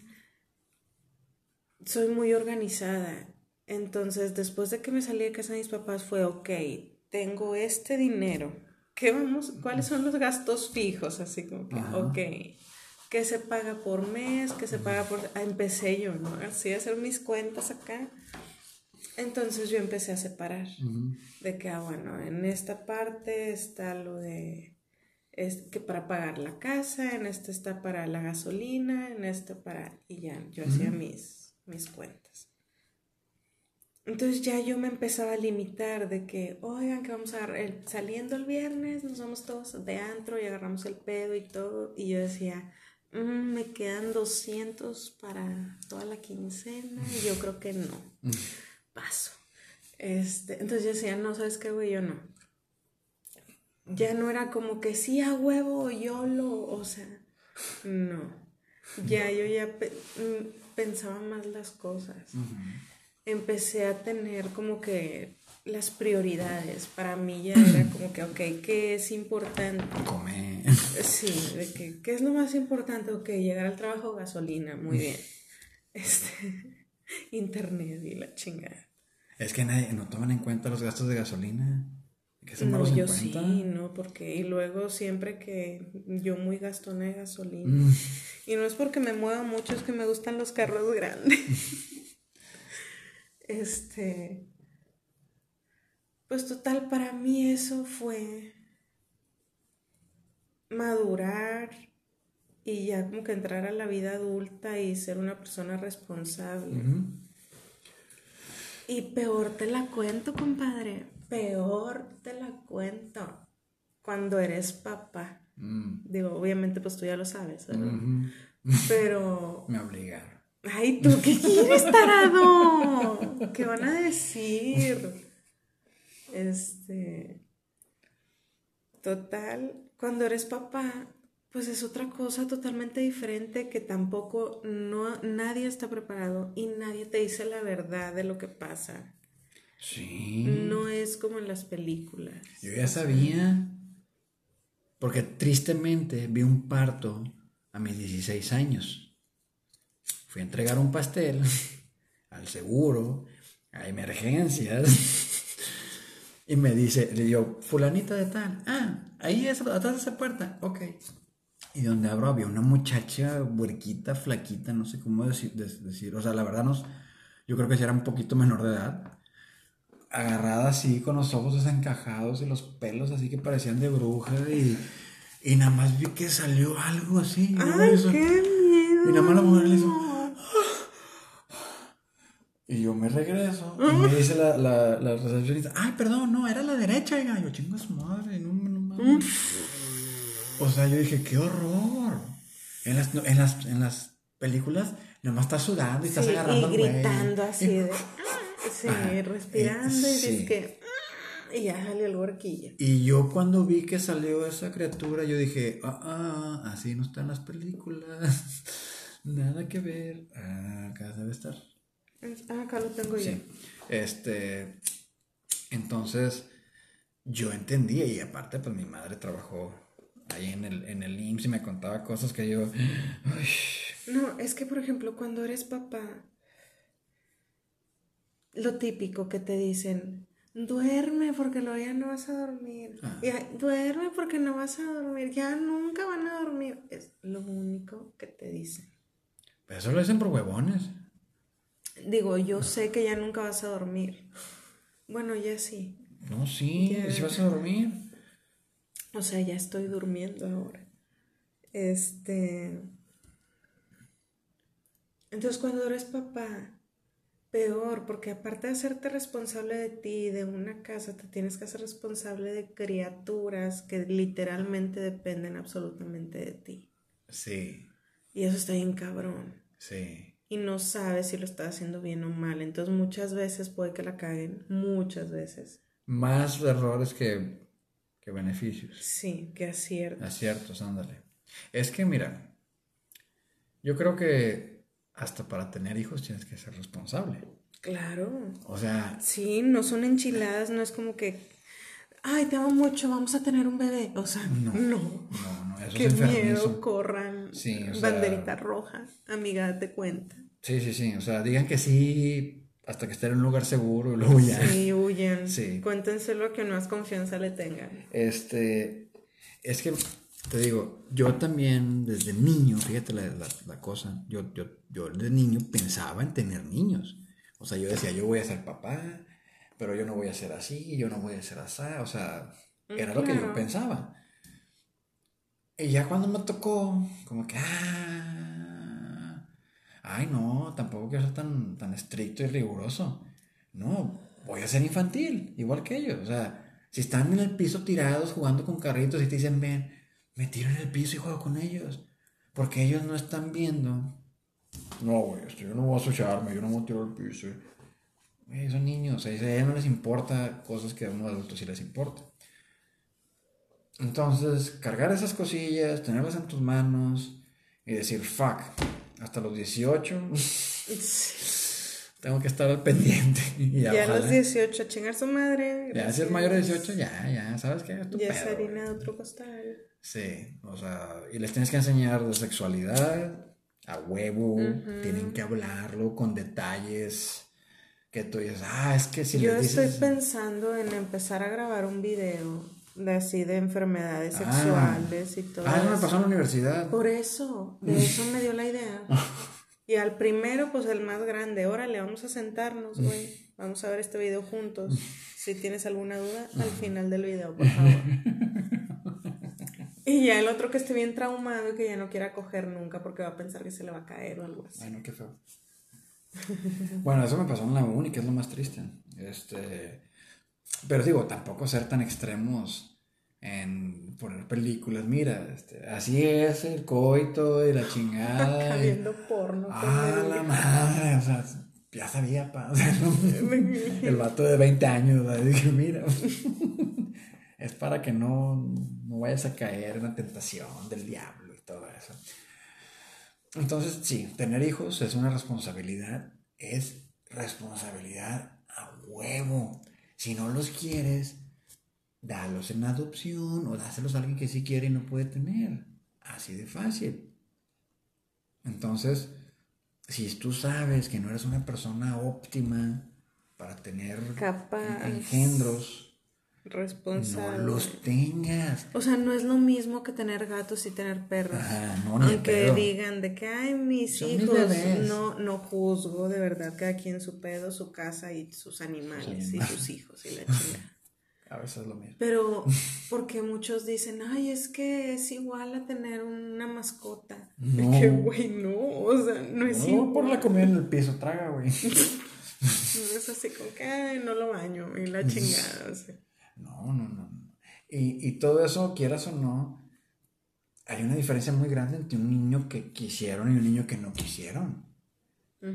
Soy muy organizada. Entonces, después de que me salí de casa de mis papás, fue, ok, tengo este dinero ¿qué vamos? ¿Cuáles son los gastos fijos? Así como que, ok, ¿qué se paga por mes? ¿Qué se paga por...? Ah, empecé yo, ¿no? Así a hacer mis cuentas acá. Entonces yo empecé a separar de que, ah, bueno, en esta parte está lo de es que para pagar la casa, en esta está para la gasolina, en esta para y ya yo hacía mis mis cuentas. Entonces ya yo me empezaba a limitar de que, oigan, que vamos a el, saliendo el viernes, nos vamos todos de antro y agarramos el pedo y todo. Y yo decía, mm, me quedan 200 para toda la quincena. Y yo creo que no. Mm. Paso. Este, entonces yo decía, no, ¿sabes qué, güey? Yo no. Ya no era como que sí a huevo, yo lo, o sea, no. Ya yo ya mm, pensaba más las cosas empecé a tener como que las prioridades. Para mí ya era *clears throat* como que, ok, ¿qué es importante? Comer. Sí, de que, ¿qué es lo más importante? Ok, llegar al trabajo, gasolina, muy bien. *laughs* Este, internet y la chingada. Es que nadie, no toman en cuenta los gastos de gasolina. no, yo sí, no, porque y luego siempre que yo muy gastona de gasolina. Mm. Y no es porque me mueva mucho, es que me gustan los carros grandes. *laughs* Este, pues total, para mí eso fue madurar y ya como que entrar a la vida adulta y ser una persona responsable. Y peor te la cuento, compadre, peor te la cuento cuando eres papá. Mm. Digo, obviamente pues tú ya lo sabes, Pero... *laughs* Me obligaron. Ay, ¿tú qué quieres, tarado? ¿Qué van a decir? Este. Total, cuando eres papá, pues es otra cosa totalmente diferente que tampoco no, nadie está preparado y nadie te dice la verdad de lo que pasa. Sí. No es como en las películas. Yo ya sabía. Porque tristemente vi un parto a mis 16 años. Fui a entregar un pastel *laughs* al seguro, a emergencias. *laughs* Y me dice, le digo, fulanita de tal, ah, ahí es, atrás de esa puerta, ok. Y donde abro había una muchacha huerquita, flaquita, no sé cómo decir, decir, o sea, la verdad no, yo creo que sí era un poquito menor de edad, agarrada así, con los ojos desencajados y los pelos así que parecían de bruja y, y nada más vi que salió algo así. ¡Ay, qué miedo! Y nada más la mujer le hizo, y yo me regreso y me dice la, la, la recepcionista, ay, perdón, no, era la derecha, y yo, chingo su madre, no, no mames. O sea, yo dije, qué horror. En las, en las, en las películas, nomás estás sudando y estás agarrando y gritando así de, sí, respirando y dices que, y ya salió el huerquillo. Y yo cuando vi que salió esa criatura, yo dije, ah, ah, así no están las películas. *laughs* Nada que ver. Ah, acá debe estar. Ah, acá lo tengo yo. Sí. Este, entonces, yo entendía y aparte, pues mi madre trabajó ahí en el, en el IMSS y me contaba cosas que yo... No, es que, por ejemplo, cuando eres papá, lo típico que te dicen, duerme porque luego ya no vas a dormir. Ah. duerme porque no vas a dormir. Ya nunca van a dormir. Es lo único que te dicen. Pero eso lo dicen por huevones. Digo, yo sé que ya nunca vas a dormir. Bueno, ya sí. No, sí, sí vas a dormir. O sea, ya estoy durmiendo ahora. Este. Entonces cuando eres papá, peor, porque aparte de hacerte responsable de ti, de una casa, te tienes que hacer responsable de criaturas que literalmente dependen absolutamente de ti. Sí. Y eso está bien cabrón. Sí. Y no sabes si lo estás haciendo bien o mal. Entonces muchas veces puede que la caguen, muchas veces. Más errores que, que beneficios. Sí, que aciertos. Aciertos, ándale. Es que mira, yo creo que hasta para tener hijos tienes que ser responsable. Claro. O sea. Sí, no son enchiladas, no es como que. Ay, te amo mucho, vamos a tener un bebé. O sea, no. No, no, no eso Qué miedo, corran. Sí, o sea, Banderita roja, amiga, date cuenta. Sí, sí, sí. O sea, digan que sí hasta que estén en un lugar seguro y luego ya. Sí, *laughs* huyan. Sí. Cuéntenselo que más confianza le tengan. Este. Es que te digo, yo también desde niño, fíjate la, la, cosa, yo, yo, yo desde niño pensaba en tener niños. O sea, yo decía, yo voy a ser papá, pero yo no voy a ser así, yo no voy a ser así. O sea, era lo que yo pensaba. Y ya cuando me tocó, como que, ah, ay no, tampoco quiero ser tan, tan estricto y riguroso. No, voy a ser infantil, igual que ellos. O sea, si están en el piso tirados jugando con carritos y te dicen, ven, me tiro en el piso y juego con ellos. Porque ellos no están viendo. No, güey, yo no voy a asociarme, yo no voy a tirar el piso. Güey, son niños, a ellos no les importa cosas que a unos adultos sí les importa. Entonces, cargar esas cosillas, tenerlas en tus manos y decir, fuck, hasta los 18 *laughs* tengo que estar al pendiente. *laughs* Y ya, a los 18, a chingar su madre. Ya, si es mayor de 18, ya, ya, ¿sabes qué? ya es harina de otro costal. Sí, o sea, y les tienes que enseñar de sexualidad a huevo, tienen que hablarlo con detalles que tú dices, ah, es que si Yo estoy pensando en empezar a grabar un video de así de enfermedades ah. sexuales y todo. Ah, eso me pasó en la universidad. Por eso, de eso me dio la idea. *laughs* Y al primero, pues el más grande, órale, vamos a sentarnos, güey. Vamos a ver este video juntos. Si tienes alguna duda, al final del video, por favor. *laughs* Y ya el otro que esté bien traumado y que ya no quiera coger nunca porque va a pensar que se le va a caer o algo así. Ay, no, qué feo. bueno, eso me pasó en la uni, que es lo más triste. Este, pero digo, tampoco ser tan extremos en poner películas. Mira, este, así es el coito y la chingada. *laughs* viendo porno. Ah, la madre, o sea, ya sabía, pa. *laughs* el vato de 20 años, dije, mira *laughs* es para que no, no vayas a caer en la tentación del diablo y todo eso. Entonces, sí, tener hijos es una responsabilidad, es responsabilidad a huevo. Si no los quieres, dalos en adopción o dáselos a alguien que sí quiere y no puede tener. Así de fácil. Entonces, si tú sabes que no eres una persona óptima para tener engendros, responsable. No los tengas. O sea, no es lo mismo que tener gatos y tener perros. Aunque digan de que, ay, mis hijos, no, no juzgo, de verdad, cada quien su pedo, su casa y sus animales y sus hijos y la chica. *laughs* A veces es lo mismo. Pero, porque muchos dicen, ay, es que es igual a tener una mascota. No. que, güey, no, o sea, no es igual. por la comida en el piso, traga, güey. *laughs* es así como que, ay, no lo baño y la chingada, o sea. No, no, no. Y, y todo eso, quieras o no, hay una diferencia muy grande entre un niño que quisieron y un niño que no quisieron.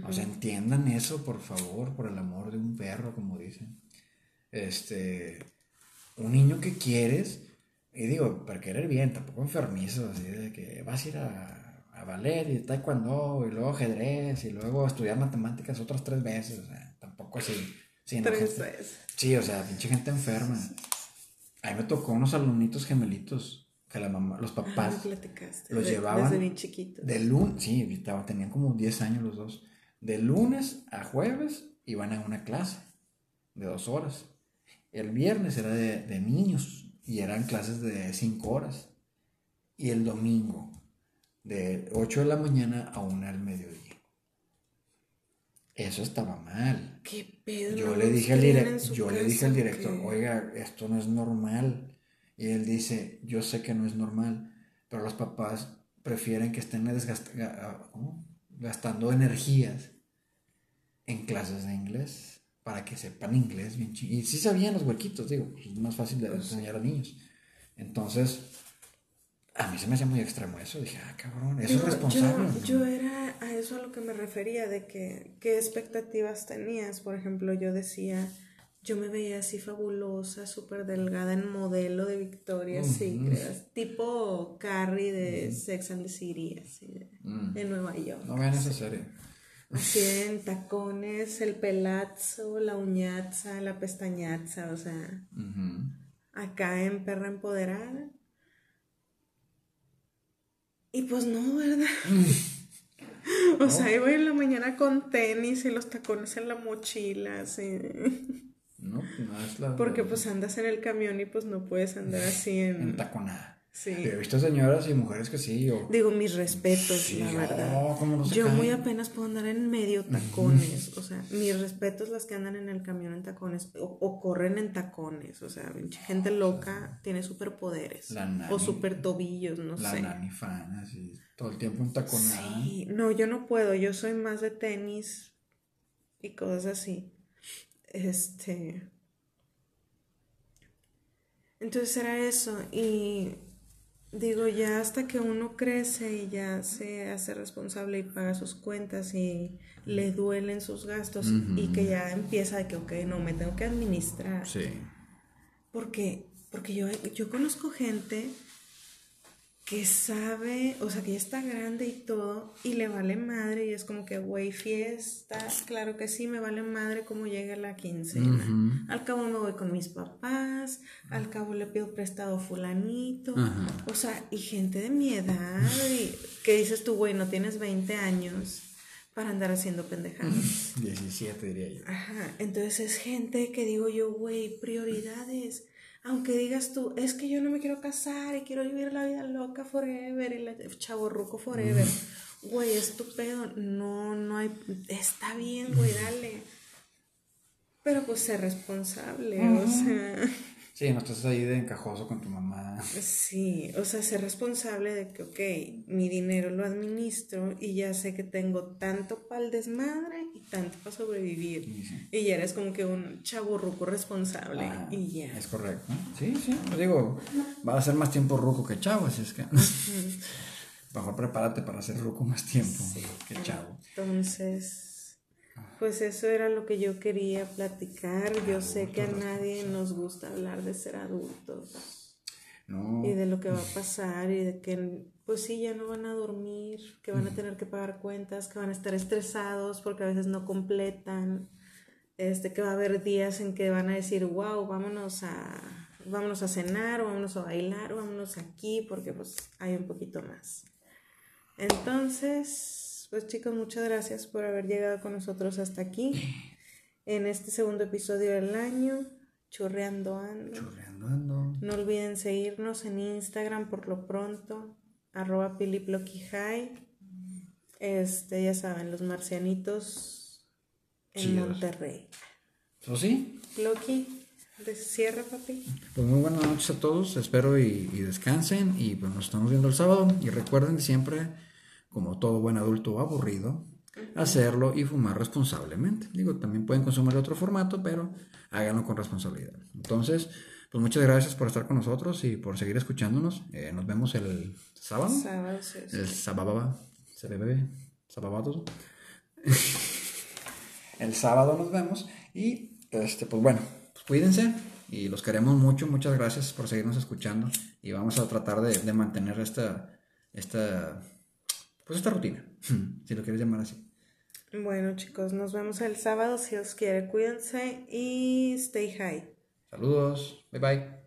O sea, entiendan eso, por favor, por el amor de un perro, como dicen. Este, un niño que quieres, y digo, para querer bien, tampoco enfermizo, así de que vas a ir a, a ballet y taekwondo, y luego ajedrez, y luego estudiar matemáticas otras tres veces, o sea, tampoco así. Sí, Sí, o sea, pinche gente enferma. A mí me tocó unos alumnitos gemelitos que la mamá, los papás los llevaban desde bien chiquitos. De lunes, sí, tenían como 10 años los dos. De lunes a jueves iban a una clase de dos horas. El viernes era de, de niños y eran clases de 5 horas. Y el domingo de 8 de la mañana a 1 del mediodía. Eso estaba mal. ¿Qué pedo? Yo le dije al director, yo le dije al director, oiga, esto no es normal. Y él dice, yo sé que no es normal, pero los papás prefieren que estén gastando energías en clases de inglés para que sepan inglés bien Y sí sabían los huequitos, digo, pues, es más fácil de pues enseñar a niños. Entonces, a mí se me hacía muy extremo eso. Dije, ah, cabrón, eso es responsable. Yo, era a eso a lo que me refería, de que qué expectativas tenías. Por ejemplo, yo decía, yo me veía así fabulosa, súper delgada en modelo de Victoria's Secret, tipo Carrie de Sex and the City, así de, mm. Nueva York. No vean esa serie. Así en tacones, el pelazo, la uñaza, la pestañaza, o sea, acá en perra empoderada. Y pues no, ¿verdad? *laughs* o sea, iba en la mañana con tenis y los tacones en la mochila, así. No, no es la. Porque pues andas en el camión y pues no puedes andar *laughs* así en. En taconada. Sí. he visto señoras y mujeres que sí. Digo, mis respetos, la verdad. Yo muy apenas puedo andar en medio tacones. O sea, mis respetos las que andan en el camión en tacones o, corren en tacones. O sea, gente loca tiene superpoderes. o super tobillos, no sé. La nani fan, así. Todo el tiempo en tacones. Sí, no, yo no puedo. Yo soy más de tenis y cosas así. Este. Entonces era eso. Y digo, ya hasta que uno crece y ya se hace responsable y paga sus cuentas y le duelen sus gastos y que ya empieza de que, ok, no, me tengo que administrar. Sí. Porque, porque yo, yo conozco gente que sabe, o sea, que ya está grande y todo, y le vale madre, y es como que, güey, fiesta, claro que sí, me vale madre cómo llega la quincena. Al cabo me voy con mis papás, al cabo le pido prestado fulanito, o sea, y gente de mi edad, y, que dices tú, güey, no tienes 20 años para andar haciendo pendejadas. 17 diría yo. Ajá, entonces es gente que digo yo, güey, prioridades aunque digas tú, es que yo no me quiero casar y quiero vivir la vida loca forever, y la chavo ruco forever. *laughs* Güey, es tu pedo. No, no hay. Está bien, güey, dale. Pero pues ser responsable, o sea. Sí, no estás ahí de encajoso con tu mamá. Sí, o sea, ser responsable de que, ok, mi dinero lo administro y ya sé que tengo tanto para el desmadre y tanto para sobrevivir. Y ya eres como que un chavo ruco responsable ah, y ya. Es correcto. Sí, sí, pues digo, va a ser más tiempo ruco que chavo, así es que... Mejor prepárate para ser ruco más tiempo que chavo. Entonces pues eso era lo que yo quería platicar. Yo sé que a nadie nos gusta hablar de ser adultos. Y de lo que va a pasar y de que, pues sí, ya no van a dormir, que van a tener que pagar cuentas, que van a estar estresados porque a veces no completan. Este, que va a haber días en que van a decir, wow, vámonos a, vámonos a cenar, o vámonos a bailar, o vámonos aquí, porque pues hay un poquito más. Entonces, pues chicos, muchas gracias por haber llegado con nosotros hasta aquí. *laughs* En este segundo episodio del año, Chorreando Ando. Chorreando Ando. No olviden seguirnos en Instagram por lo pronto, arroba Este, ya saben, los marcianitos en Monterrey. ¿O sí? Ploqui, cierra, papi. Pues muy buenas noches a todos, espero y, y descansen y pues nos estamos viendo el sábado y recuerden siempre como todo buen adulto aburrido, hacerlo y fumar responsablemente. Digo, también pueden consumir otro formato, pero háganlo con responsabilidad. Entonces, pues muchas gracias por estar con nosotros y por seguir escuchándonos. Eh, nos vemos el sábado. Sábado, sí, El sábado, se bebe, sábado. el sábado nos vemos y, este, pues bueno, pues cuídense y los queremos mucho. Muchas gracias por seguirnos escuchando y vamos a tratar de, de mantener esta, esta pues esta rutina, *laughs* si lo quieres llamar así. Bueno chicos, nos vemos el sábado si os quiere. Cuídense y stay high. Saludos, bye bye.